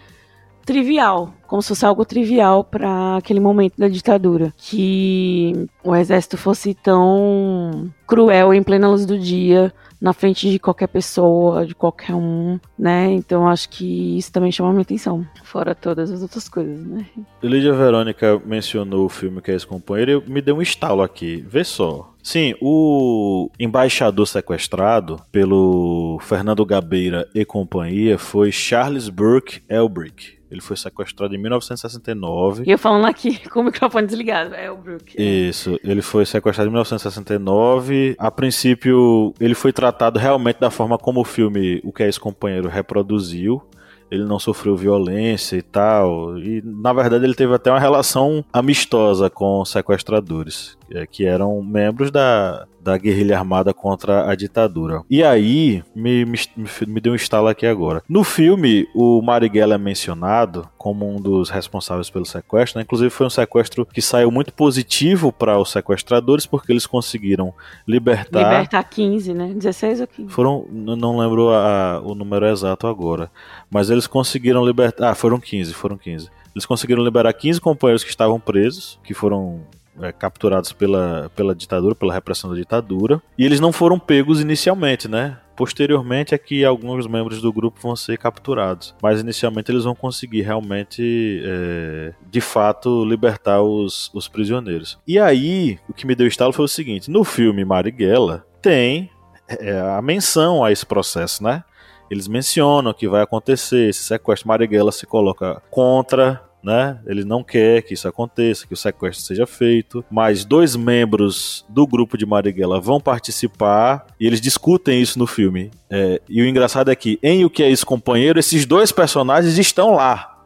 trivial, como se fosse algo trivial para aquele momento da ditadura, que o exército fosse tão cruel em plena luz do dia, na frente de qualquer pessoa, de qualquer um, né? Então acho que isso também chama minha atenção, fora todas as outras coisas, né? Lídia Verônica mencionou o filme que é esse companheiro e me deu um estalo aqui. Vê só. Sim, o embaixador sequestrado pelo Fernando Gabeira e companhia foi Charles Burke Elbrick. Ele foi sequestrado em 1969. E eu falando aqui com o microfone desligado, é o Brook. Isso, ele foi sequestrado em 1969. A princípio, ele foi tratado realmente da forma como o filme O Que É Esse Companheiro reproduziu ele não sofreu violência e tal. E na verdade ele teve até uma relação amistosa com sequestradores, que eram membros da, da guerrilha armada contra a ditadura. E aí, me, me, me deu um estalo aqui agora. No filme, o Marighella é mencionado como um dos responsáveis pelo sequestro, né? inclusive foi um sequestro que saiu muito positivo para os sequestradores, porque eles conseguiram libertar... Libertar 15, né? 16 ou 15? Foram, não lembro a, o número exato agora, mas eles conseguiram libertar... Ah, foram 15, foram 15. Eles conseguiram liberar 15 companheiros que estavam presos, que foram é, capturados pela, pela ditadura, pela repressão da ditadura. E eles não foram pegos inicialmente, né? Posteriormente é que alguns membros do grupo vão ser capturados. Mas inicialmente eles vão conseguir realmente, é, de fato, libertar os, os prisioneiros. E aí, o que me deu estalo foi o seguinte: no filme Marighella tem é, a menção a esse processo, né? Eles mencionam que vai acontecer esse sequestro. Marighella se coloca contra né? Ele não quer que isso aconteça, que o sequestro seja feito. Mas dois membros do grupo de Marighella vão participar e eles discutem isso no filme. É, e o engraçado é que, em O Que É Isso, Companheiro, esses dois personagens estão lá,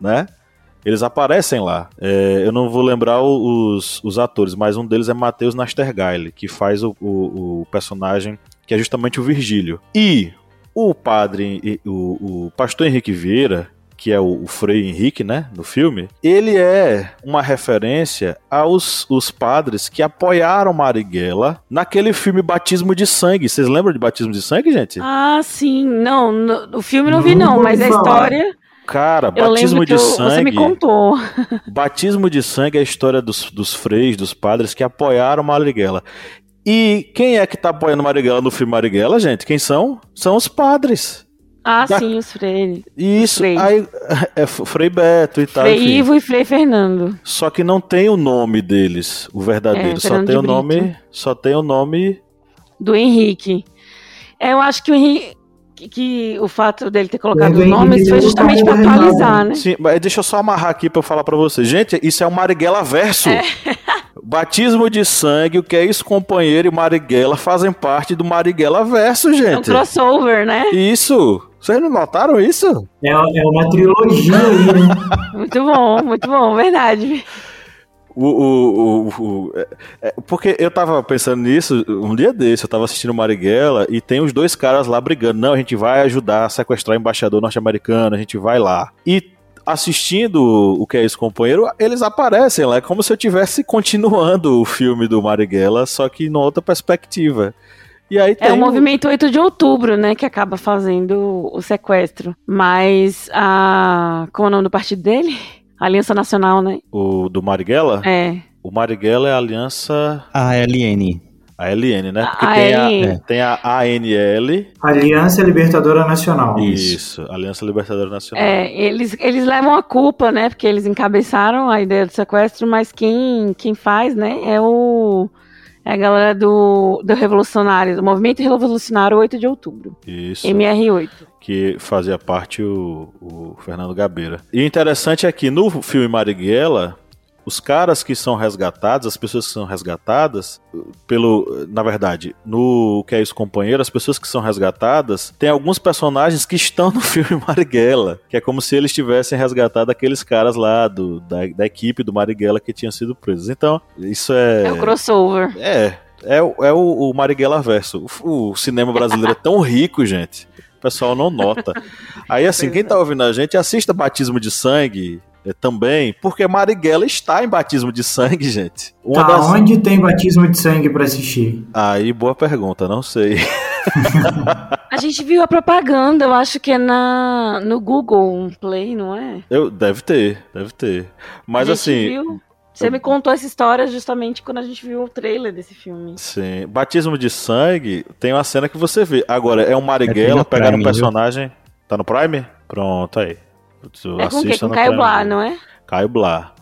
né? Eles aparecem lá. É, eu não vou lembrar os, os atores, mas um deles é Matheus Nastergaile, que faz o, o, o personagem que é justamente o Virgílio. E o padre, o, o pastor Henrique Vieira, que é o, o Frei Henrique, né, no filme, ele é uma referência aos os padres que apoiaram Marighella naquele filme Batismo de Sangue. Vocês lembram de Batismo de Sangue, gente? Ah, sim. Não, no, o filme não vi não, mas a história... Cara, batismo de sangue. Você me contou. Batismo de sangue é a história dos, dos freis, dos padres que apoiaram Marighella. E quem é que tá apoiando Marighella no filme Marighella, gente? Quem são? São os padres. Ah, Da- sim, os Freire. Isso, Frei. aí é F- Frei Beto e tal. Frei enfim. Ivo e Frei Fernando. Só que não tem o nome deles, o verdadeiro. É, só tem o nome. Brito. Só tem o nome. Do Henrique. É, Eu acho que o Henrique. Que, que o fato dele ter colocado os nomes Henrique foi justamente para atualizar, né? Sim, mas deixa eu só amarrar aqui pra eu falar pra vocês. Gente, isso é o Marighella Verso. Batismo de sangue, o que é isso, companheiro e Marighella fazem parte do Marighella Verso, É um gente. crossover, né? Isso. Vocês não notaram isso? É, é uma trilogia aí, né? Muito bom, muito bom, verdade. O, o, o, o- é- é, porque eu tava pensando nisso um dia desse, eu tava assistindo Marighella e tem os dois caras lá brigando. Não, a gente vai ajudar a sequestrar o embaixador norte-americano, a gente vai lá. E assistindo o que é isso, companheiro, eles aparecem lá, é como se eu estivesse continuando o filme do Marighella, só que numa outra perspectiva. E aí tem É o movimento 8 de outubro, né, que acaba fazendo o sequestro. Mas a. Como é o nome do partido dele? Aliança Nacional, né? o do Marighella. É. O Marighella é a aliança. A LN. A LN, né? Porque A tem, a, LN. tem a ANL. Aliança Libertadora Nacional. Isso, Aliança Libertadora Nacional. É, eles, eles levam a culpa, né? Porque eles encabeçaram a ideia do sequestro, mas quem, quem faz, né, é o. É a galera do, do Revolucionário, do Movimento Revolucionário 8 de Outubro. Isso. MR8. que fazia parte o, o Fernando Gabeira. E o interessante é que no filme Marighella, os caras que são resgatados, as pessoas que são resgatadas, pelo, na verdade, no que é isso companheiro, as pessoas que são resgatadas, tem alguns personagens que estão no filme Marighella, que é como se eles tivessem resgatado aqueles caras lá do, da, da equipe do Marighella que tinham sido presos. Então, isso é É, o crossover. é, é, o- é o, o Marighella verso. O, o cinema brasileiro é tão rico, gente. O pessoal não nota. Aí, assim, quem tá ouvindo a gente, assista Batismo de Sangue é, também, porque Marighella está em Batismo de Sangue, gente. Uma Tá, das... onde tem batismo de sangue pra assistir? Aí, boa pergunta, não sei. A gente viu a propaganda, eu acho que é na, no Google Play, não é? Eu, deve ter, deve ter. Mas, A gente assim, viu- Você me contou essa história justamente quando a gente viu o trailer desse filme. sim, Batismo de Sangue tem uma cena que você vê. Agora, é um É, Marighella no pegando um personagem... Tá no Prime? Pronto, aí. É com assista Com no Caio Prime Blá, Video. não é? Caio Blá.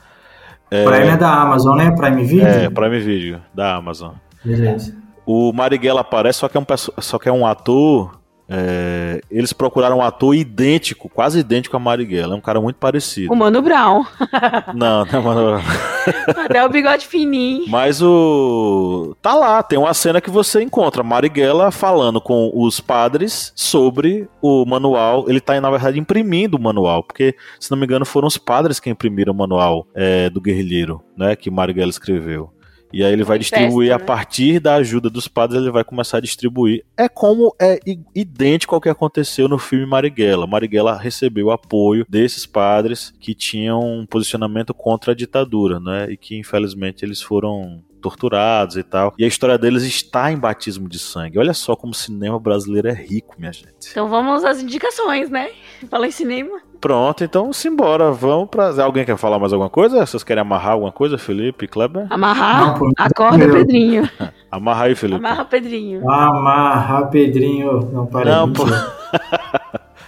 É, Prime é da Amazon, né? Prime Video? É, Prime Video, da Amazon. Beleza. O Marighella aparece, só que é um, só que é um ator. É, eles procuraram um ator idêntico, quase idêntico a Marighella. É um cara muito parecido. O Mano Brown. Não, não, mano. Até o bigode fininho. Mas o. Tá lá, tem uma cena que você encontra Marighella falando com os padres sobre o manual. Ele tá, na verdade, imprimindo o manual, porque, se não me engano, foram os padres que imprimiram o manual é, do guerrilheiro, né? Que Marighella escreveu. E aí ele vai distribuir a né? partir da ajuda dos padres, ele vai começar a distribuir. É como é idêntico ao que aconteceu no filme Marighella. Marighella recebeu apoio desses padres que tinham um posicionamento contra a ditadura, né? E que infelizmente eles foram torturados e tal. E a história deles está em Batismo de Sangue. Olha só como o cinema brasileiro é rico, minha gente. Então vamos às indicações, né? Fala em cinema. Pronto, então simbora. Vamos pra. Alguém quer falar mais alguma coisa? Vocês querem amarrar alguma coisa, Felipe, Kleber? Amarrar. Não. Acorda, Eu- Pedrinho. Amarra aí, Felipe. Amarra, Pedrinho. Amarra, Pedrinho. Não, para Não, pô.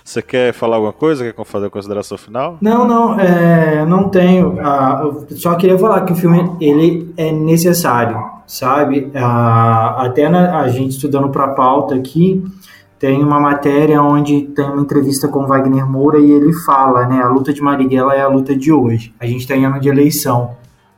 Você quer falar alguma coisa? Quer fazer a consideração final? Não, não, é, não tenho. Ah, eu só queria falar que o filme ele é necessário, sabe? Ah, até na- a gente estudando para pauta aqui tem uma matéria onde tem uma entrevista com Wagner Moura e ele fala, né? A luta de Marighella é a luta de hoje. A gente está em ano de eleição.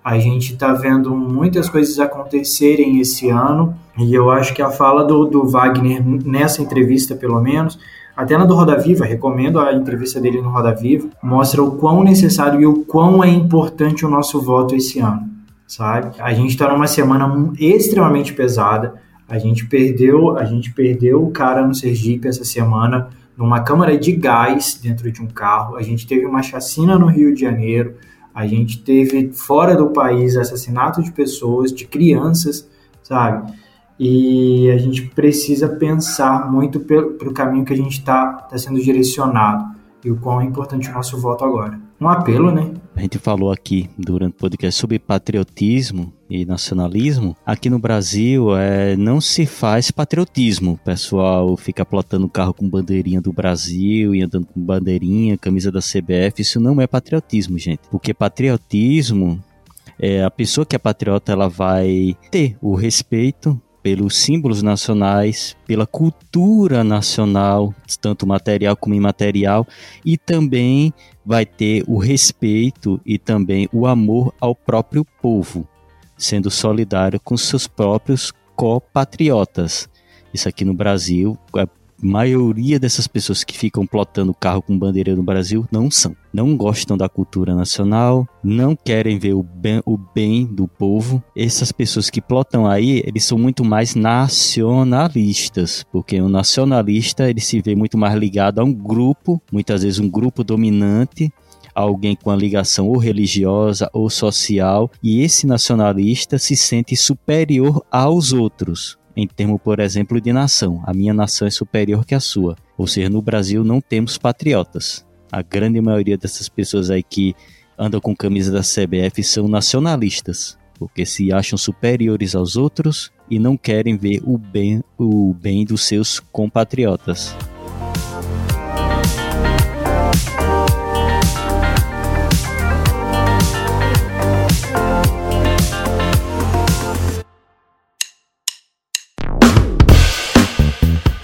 A gente está vendo muitas coisas acontecerem esse ano e eu acho que a fala do, do Wagner nessa entrevista, pelo menos, até na do Roda Viva, recomendo a entrevista dele no Roda Viva, mostra o quão necessário e o quão é importante o nosso voto esse ano, sabe? A gente está numa semana extremamente pesada. A gente perdeu, a gente perdeu o cara no Sergipe essa semana numa câmara de gás dentro de um carro. A gente teve uma chacina no Rio de Janeiro. A gente teve fora do país assassinato de pessoas, de crianças, sabe? E a gente precisa pensar muito para o caminho que a gente está tá sendo direcionado. e o quão é importante o nosso voto agora. Um apelo, né? A gente falou aqui durante o podcast sobre patriotismo e nacionalismo. Aqui no Brasil é, não se faz patriotismo. O pessoal fica plotando carro com bandeirinha do Brasil e andando com bandeirinha, camisa da CBF. Isso não é patriotismo, gente. Porque patriotismo é, a pessoa que é patriota ela vai ter o respeito pelos símbolos nacionais, pela cultura nacional, tanto material como imaterial, e também vai ter o respeito e também o amor ao próprio povo, sendo solidário com seus próprios compatriotas. Isso aqui no Brasil é maioria dessas pessoas que ficam plotando carro com bandeira no Brasil não são. Não gostam da cultura nacional, não querem ver o bem, o bem do povo. Essas pessoas que plotam aí, eles são muito mais nacionalistas, porque o nacionalista ele se vê muito mais ligado a um grupo, muitas vezes um grupo dominante, alguém com a ligação ou religiosa ou social, e esse nacionalista se sente superior aos outros em termo, por exemplo, de nação. A minha nação é superior que a sua. Ou seja, no Brasil não temos patriotas. A grande maioria dessas pessoas aí que andam com camisa da CBF são nacionalistas, porque se acham superiores aos outros e não querem ver o bem, o bem dos seus compatriotas.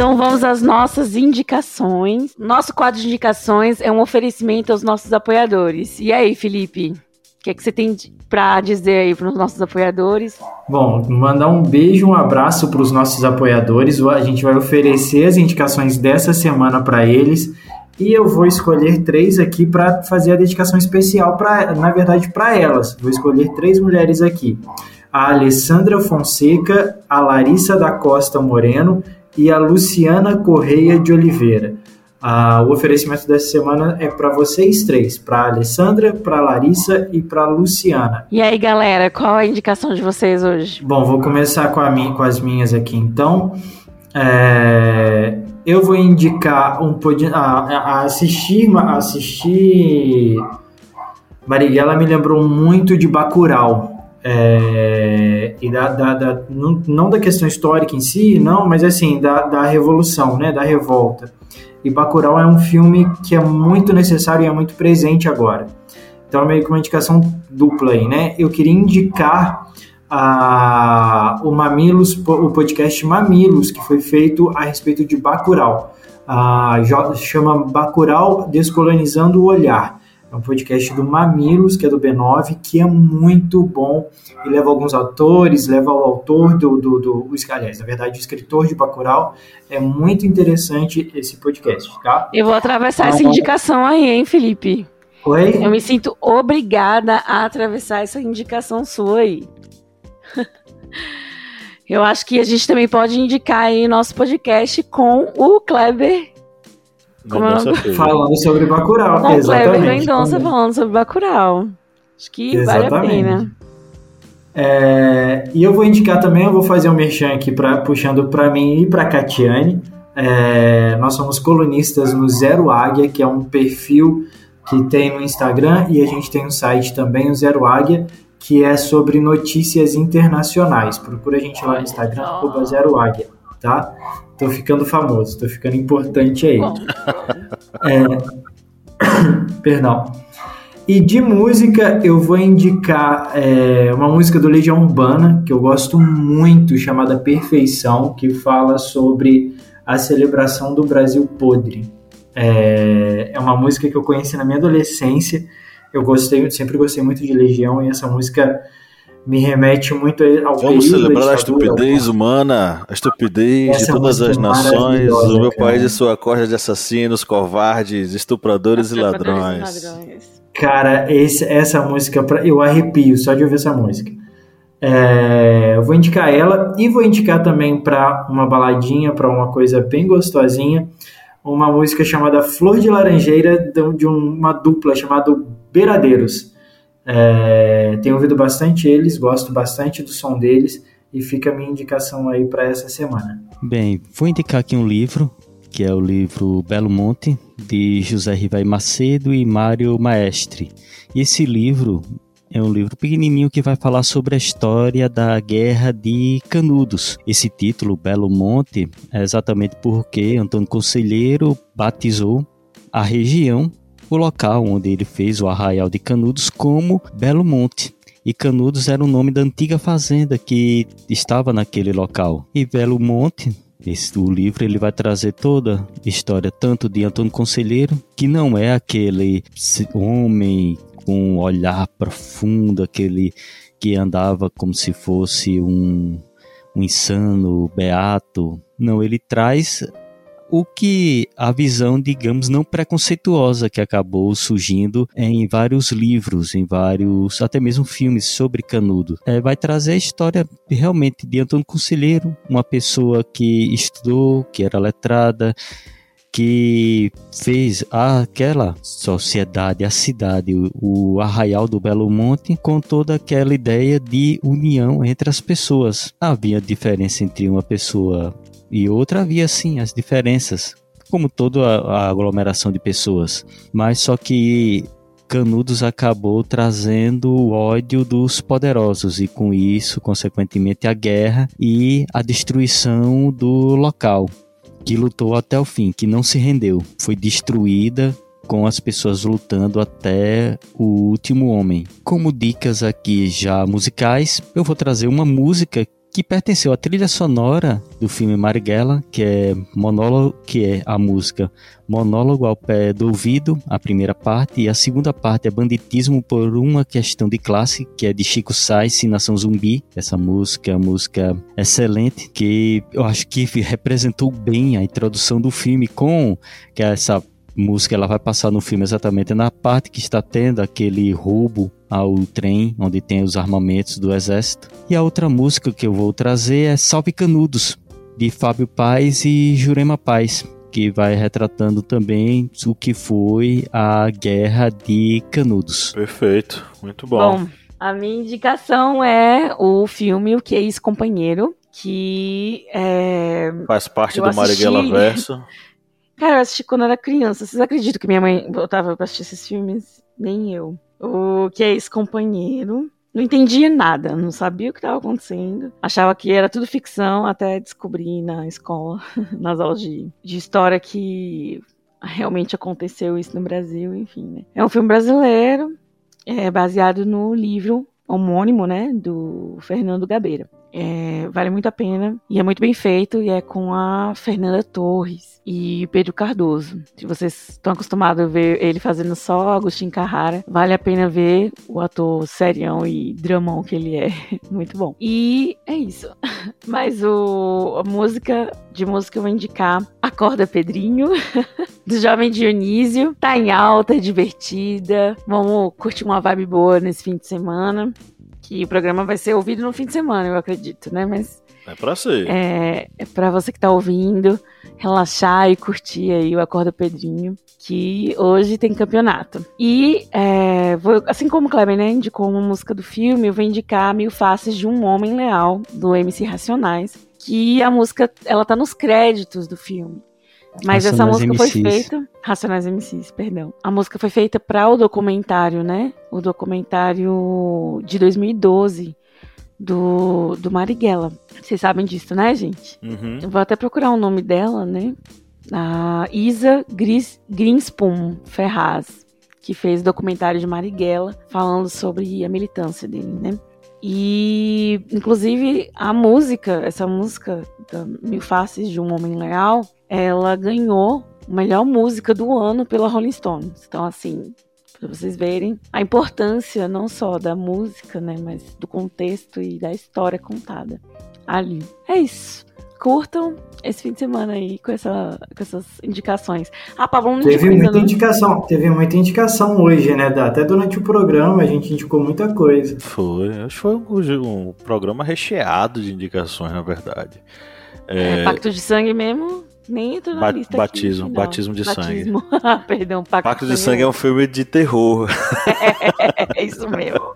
Então vamos às nossas indicações. Nosso quadro de indicações é um oferecimento aos nossos apoiadores. E aí, Felipe? O que, é que você tem para dizer aí para os nossos apoiadores? Bom, mandar um beijo, um abraço para os nossos apoiadores. A gente vai oferecer as indicações dessa semana para eles e eu vou escolher três aqui para fazer a dedicação especial na verdade, para elas. Vou escolher três mulheres aqui: a Alessandra Fonseca, a Larissa da Costa Moreno e a Luciana Correia de Oliveira. Ah, o oferecimento dessa semana é para vocês três, para Alessandra, para a Larissa e para a Luciana. E aí, galera, qual a indicação de vocês hoje? Bom, vou começar com, a minha, com as minhas aqui, então. É, eu vou indicar um a, a assistir, a assistir Marighella me lembrou muito de Bacurau. É, e da, da, da não, não, da questão histórica em si, não, mas assim, da, da revolução, né, da revolta. E Bacurau é um filme que é muito necessário e é muito presente agora. Então é meio que uma indicação dupla aí, né? Eu queria indicar a, o Mamilos, o podcast Mamilos, que foi feito a respeito de Bacurau. A, chama Bacurau Descolonizando o Olhar. É um podcast do Mamilos, que é do B9, que é muito bom. E leva alguns autores, leva o autor do, do, do, aliás, na verdade, o escritor de Bacurau. É muito interessante esse podcast, tá? Eu vou atravessar então, essa indicação aí, hein, Felipe? Oi? Eu me sinto obrigada a atravessar essa indicação sua aí. Eu acho que a gente também pode indicar aí nosso podcast com o Kleber falando sobre Bacurau, Com exatamente. Kleber Mendonça falando sobre Bacurau. Acho que exatamente. vale a pena. É, e eu vou indicar também, eu vou fazer um merchan aqui pra, puxando para mim e para Catiane. É, nós somos colunistas no Zero Águia, que é um perfil que tem no Instagram, e a gente tem um site também, o Zero Águia, que é sobre notícias internacionais. Procura a gente lá no Instagram, arroba Zero Águia, tá? Tô ficando famoso, tô ficando importante aí. É, Perdão. E de música eu vou indicar é, uma música do Legião Urbana que eu gosto muito, chamada Perfeição, que fala sobre a celebração do Brasil podre. É, é uma música que eu conheci na minha adolescência. Eu gostei, sempre gostei muito de Legião e essa música me remete muito ao Vamos celebrar a estupidez humana, a estupidez Essa de todas as nações, o meu cara. país e sua corda de assassinos, covardes, estupradores, e ladrões. ladrões. Cara, esse, essa música, eu arrepio só de ouvir essa música. É, eu vou indicar ela e vou indicar também para uma baladinha, para uma coisa bem gostosinha, uma música chamada Flor de Laranjeira, de uma dupla chamada Beiradeiros. É, tenho ouvido bastante eles, gosto bastante do som deles e fica a minha indicação aí para essa semana. Bem, vou indicar aqui um livro, que é o livro Belo Monte, de José Rivai Macedo e Mário Maestre. Esse livro é um livro pequenininho que vai falar sobre a história da Guerra de Canudos. Esse título, Belo Monte, é exatamente porque Antônio Conselheiro batizou a região o local onde ele fez o arraial de Canudos como Belo Monte. E Canudos era o nome da antiga fazenda que estava naquele local. E Belo Monte, esse, o livro ele vai trazer toda a história tanto de Antônio Conselheiro, que não é aquele homem com um olhar profundo, aquele que andava como se fosse um, um insano beato. Não, ele traz o que a visão, digamos, não preconceituosa que acabou surgindo em vários livros, em vários, até mesmo filmes sobre Canudo. É, vai trazer a história realmente de Antônio Conselheiro, uma pessoa que estudou, que era letrada, que fez aquela sociedade, a cidade, o, arraial do Belo Monte, com toda aquela ideia de união entre as pessoas. Havia diferença entre uma pessoa e outra havia sim as diferenças, como toda a, aglomeração de pessoas, mas só que Canudos acabou trazendo o ódio dos poderosos e com isso, consequentemente, a guerra e a destruição do local, que lutou até o fim, que não se rendeu, foi destruída com as pessoas lutando até o último homem. Como dicas aqui já musicais, eu vou trazer uma música que pertenceu à trilha sonora do filme Marighella, que é monólogo, que é a música Monólogo ao pé do ouvido, a primeira parte, e a segunda parte é Banditismo por uma questão de classe, que é de Chico Sainz, Nação Zumbi. Essa música é uma música excelente, que eu acho que representou bem a introdução do filme com que é essa música ela vai passar no filme exatamente na parte que está tendo aquele roubo ao trem onde tem os armamentos do exército. E a outra música que eu vou trazer é Salve Canudos, de Fábio Paz e Jurema Paz, que vai retratando também o que foi a Guerra de Canudos. Perfeito, muito bom. Bom, a minha indicação é o filme O Que é Isso Companheiro, que é... faz parte do Marighella Verso. Cara, eu assisti quando eu era criança. Vocês acreditam que minha mãe voltava pra assistir esses filmes? Nem eu. O que é esse companheiro? Não entendia nada, não sabia o que estava acontecendo. Achava que era tudo ficção, até descobrir na escola, nas aulas de, de história, que realmente aconteceu isso no Brasil, enfim. Né? É um filme brasileiro, é baseado no livro homônimo, né, do Fernando Gabeira. É, vale muito a pena e é muito bem feito e é com a Fernanda Torres e Pedro Cardoso. Se vocês estão acostumados a ver ele fazendo só Agostinho Carrara, vale a pena ver o ator serião e dramão que ele é. Muito bom. E é isso. Mas o, a música de música eu vou indicar Acorda Pedrinho, do Jovem Dionísio. Tá em alta, é divertida. Vamos curtir uma vibe boa nesse fim de semana que o programa vai ser ouvido no fim de semana, eu acredito, né? Mas. É pra ser. É, é pra você que tá ouvindo, relaxar e curtir aí o Acorda Pedrinho, que hoje tem campeonato. E, é, vou, assim como o Kleber né, indicou uma música do filme, eu vou indicar Mil Faces de um Homem Leal, do MC Racionais, que a música, ela tá nos créditos do filme. Mas Racionais essa música MCs. foi feita. Racionais MCs, perdão. A música foi feita para o documentário, né? O documentário de 2012 do, do Marighella. Vocês sabem disso, né, gente? Uhum. Eu vou até procurar o nome dela, né? A Isa Gris, Greenspoon Ferraz. que fez o documentário de Marighella, falando sobre a militância dele, né? E, inclusive, a música, essa música da Mil Faces de um Homem Leal, ela ganhou a melhor música do ano pela Rolling Stones. Então, assim, para vocês verem a importância não só da música, né, mas do contexto e da história contada ali. É isso curtam esse fim de semana aí com, essa, com essas indicações. Ah, Pablo não Teve muita indicação, teve muita indicação hoje, né? Até durante o programa a gente indicou muita coisa. Foi, acho que foi um, um programa recheado de indicações, na verdade. É, é, pacto de sangue mesmo, nem entrou na ba lista batismo, aqui, batismo de batismo. sangue. Perdão, pacto, pacto de, sangue, é um filme de terror. é, isso mesmo.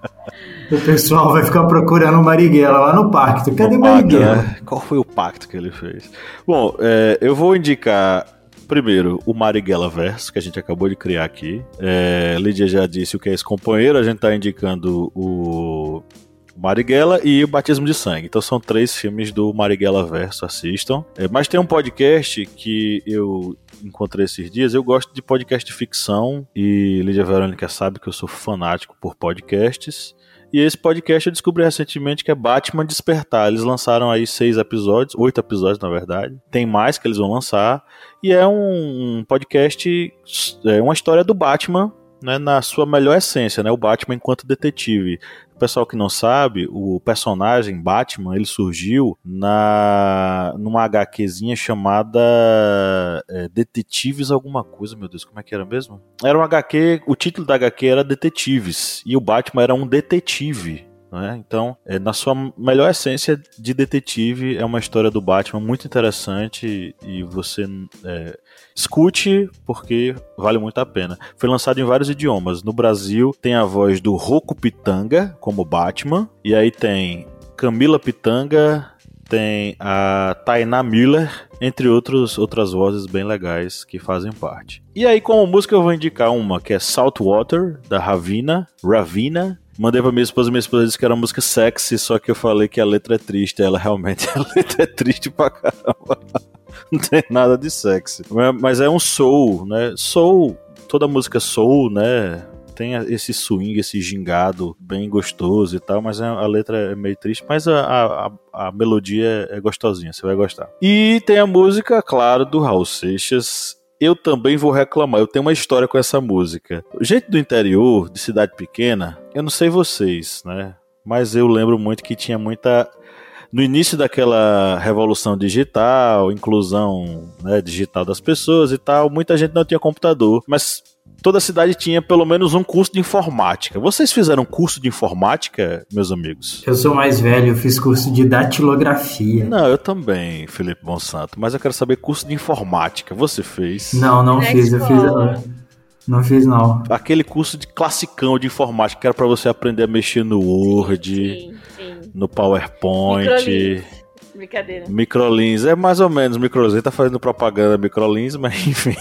O pessoal vai ficar procurando o Marighella lá no pacto. Cadê o Marighella? Né? Qual foi o pacto que ele fez? Bom, é, eu vou indicar Primeiro, o Marighella Verso, que a gente acabou de criar aqui. É, Lídia já disse o que é esse companheiro, a gente está indicando o Marighella e o Batismo de Sangue. Então são três filmes do Marighella Verso, assistam. É, mas tem um podcast que eu encontrei esses dias. Eu gosto de podcast de ficção e Lídia Verônica sabe que eu sou fanático por podcasts. E esse podcast eu descobri recentemente que é Batman Despertar. Eles lançaram aí seis episódios, oito episódios na verdade. Tem mais que eles vão lançar. E é um podcast, é uma história do Batman né, na sua melhor essência, né, o Batman enquanto detetive. O pessoal que não sabe, o personagem Batman, ele surgiu na numa HQzinha chamada é, Detetives alguma coisa, meu Deus, como é que era mesmo? Era um HQ, o título da HQ era Detetives, e o Batman era um detetive. Né? Então, é, na sua melhor essência de detetive, é uma história do Batman muito interessante e você é, escute porque vale muito a pena. Foi lançado em vários idiomas. No Brasil tem a voz do Roku Pitanga como Batman e aí tem Camila Pitanga, tem a Tainá Miller, entre outros, outras vozes bem legais que fazem parte. E aí, como música, eu vou indicar uma que é Saltwater, da Ravina, Ravina, Mandei pra minha esposa, minha esposa disse que era música sexy, só que eu falei que a letra é triste. Ela realmente, a letra é triste pra caramba. Não tem nada de sexy. Mas é um soul, né? Soul, toda música soul, né? Tem esse swing, esse gingado bem gostoso e tal, mas a letra é meio triste, mas a, a, a melodia é gostosinha, você vai gostar. E tem a música, claro, do Raul Seixas, eu também vou reclamar. Eu tenho uma história com essa música. Gente do interior, de cidade pequena, eu não sei vocês, né? Mas eu lembro muito que tinha muita. No início daquela revolução digital, inclusão né, digital das pessoas e tal, muita gente não tinha computador. Mas toda cidade tinha pelo menos um curso de informática. Vocês fizeram curso de informática, meus amigos? Eu sou mais velho, eu fiz curso de datilografia. Não, eu também, Felipe Monsanto. Mas eu quero saber curso de informática. Você fez? Não, não Na fiz. Escola. Eu fiz. Não fiz, não. Aquele curso de classicão de informática que era pra você aprender a mexer no Word, sim, sim. no PowerPoint. Brincadeira. Microlins, é mais ou menos. Microlins tá fazendo propaganda Microlins, mas enfim.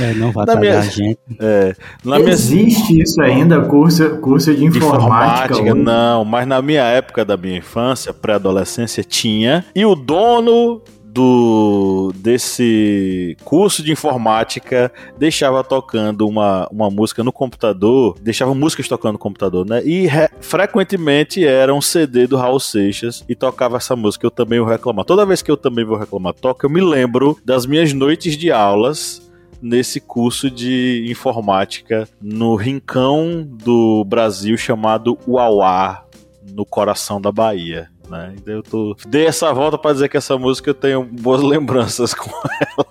É, não vai pagar minha, a gente. É, na Existe minha... isso ainda, curso, curso de informática? informática não, mas na minha época da minha infância, pré-adolescência, tinha. E o dono do desse curso de informática deixava tocando uma, uma música no computador, deixava músicas tocando no computador, né? E re, frequentemente era um CD do Raul Seixas e tocava essa música. Eu também vou reclamar. Toda vez que eu também vou reclamar, toca, eu me lembro das minhas noites de aulas nesse curso de informática no rincão do Brasil chamado Uauá, no coração da Bahia. Né? Então eu tô... dei essa volta para dizer que essa música eu tenho boas lembranças com ela.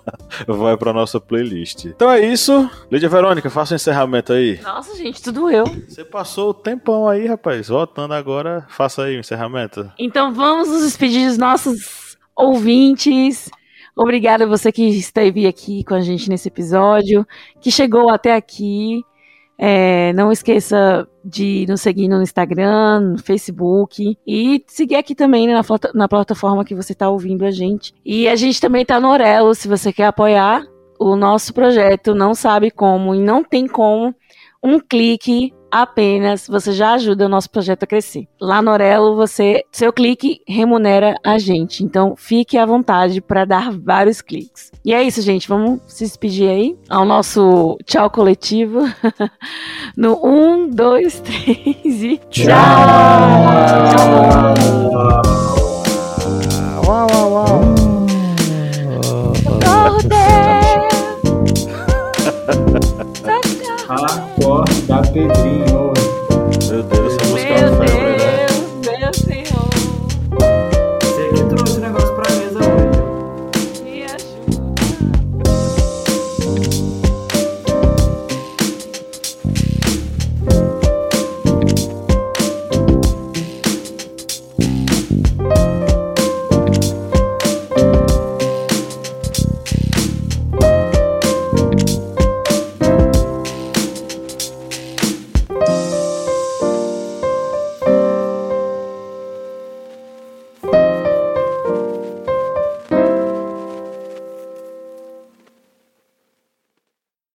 Vai pra nossa playlist. Então é isso. Lídia Verônica, faça o um encerramento aí. Nossa, gente, tudo eu. Você passou o tempão aí, rapaz. Voltando agora, faça aí o encerramento. Então vamos nos despedir dos nossos ouvintes. Obrigada a você que esteve aqui com a gente nesse episódio, que chegou até aqui. É, não esqueça de nos seguir no Instagram, no Facebook e seguir aqui também na, na plataforma que você está ouvindo a gente. E a gente também está no Orelo, se você quer apoiar o nosso projeto, não sabe como e não tem como, um clique apenas você já ajuda o nosso projeto a crescer. Lá no Orelo, você, seu clique remunera a gente. Então, fique à vontade para dar vários cliques. E é isso, gente. Vamos se despedir aí ao nosso tchau coletivo. no 1, 2, 3 e tchau! Uau, uau, uau. Acorda, Pedrinho. Meu Deus.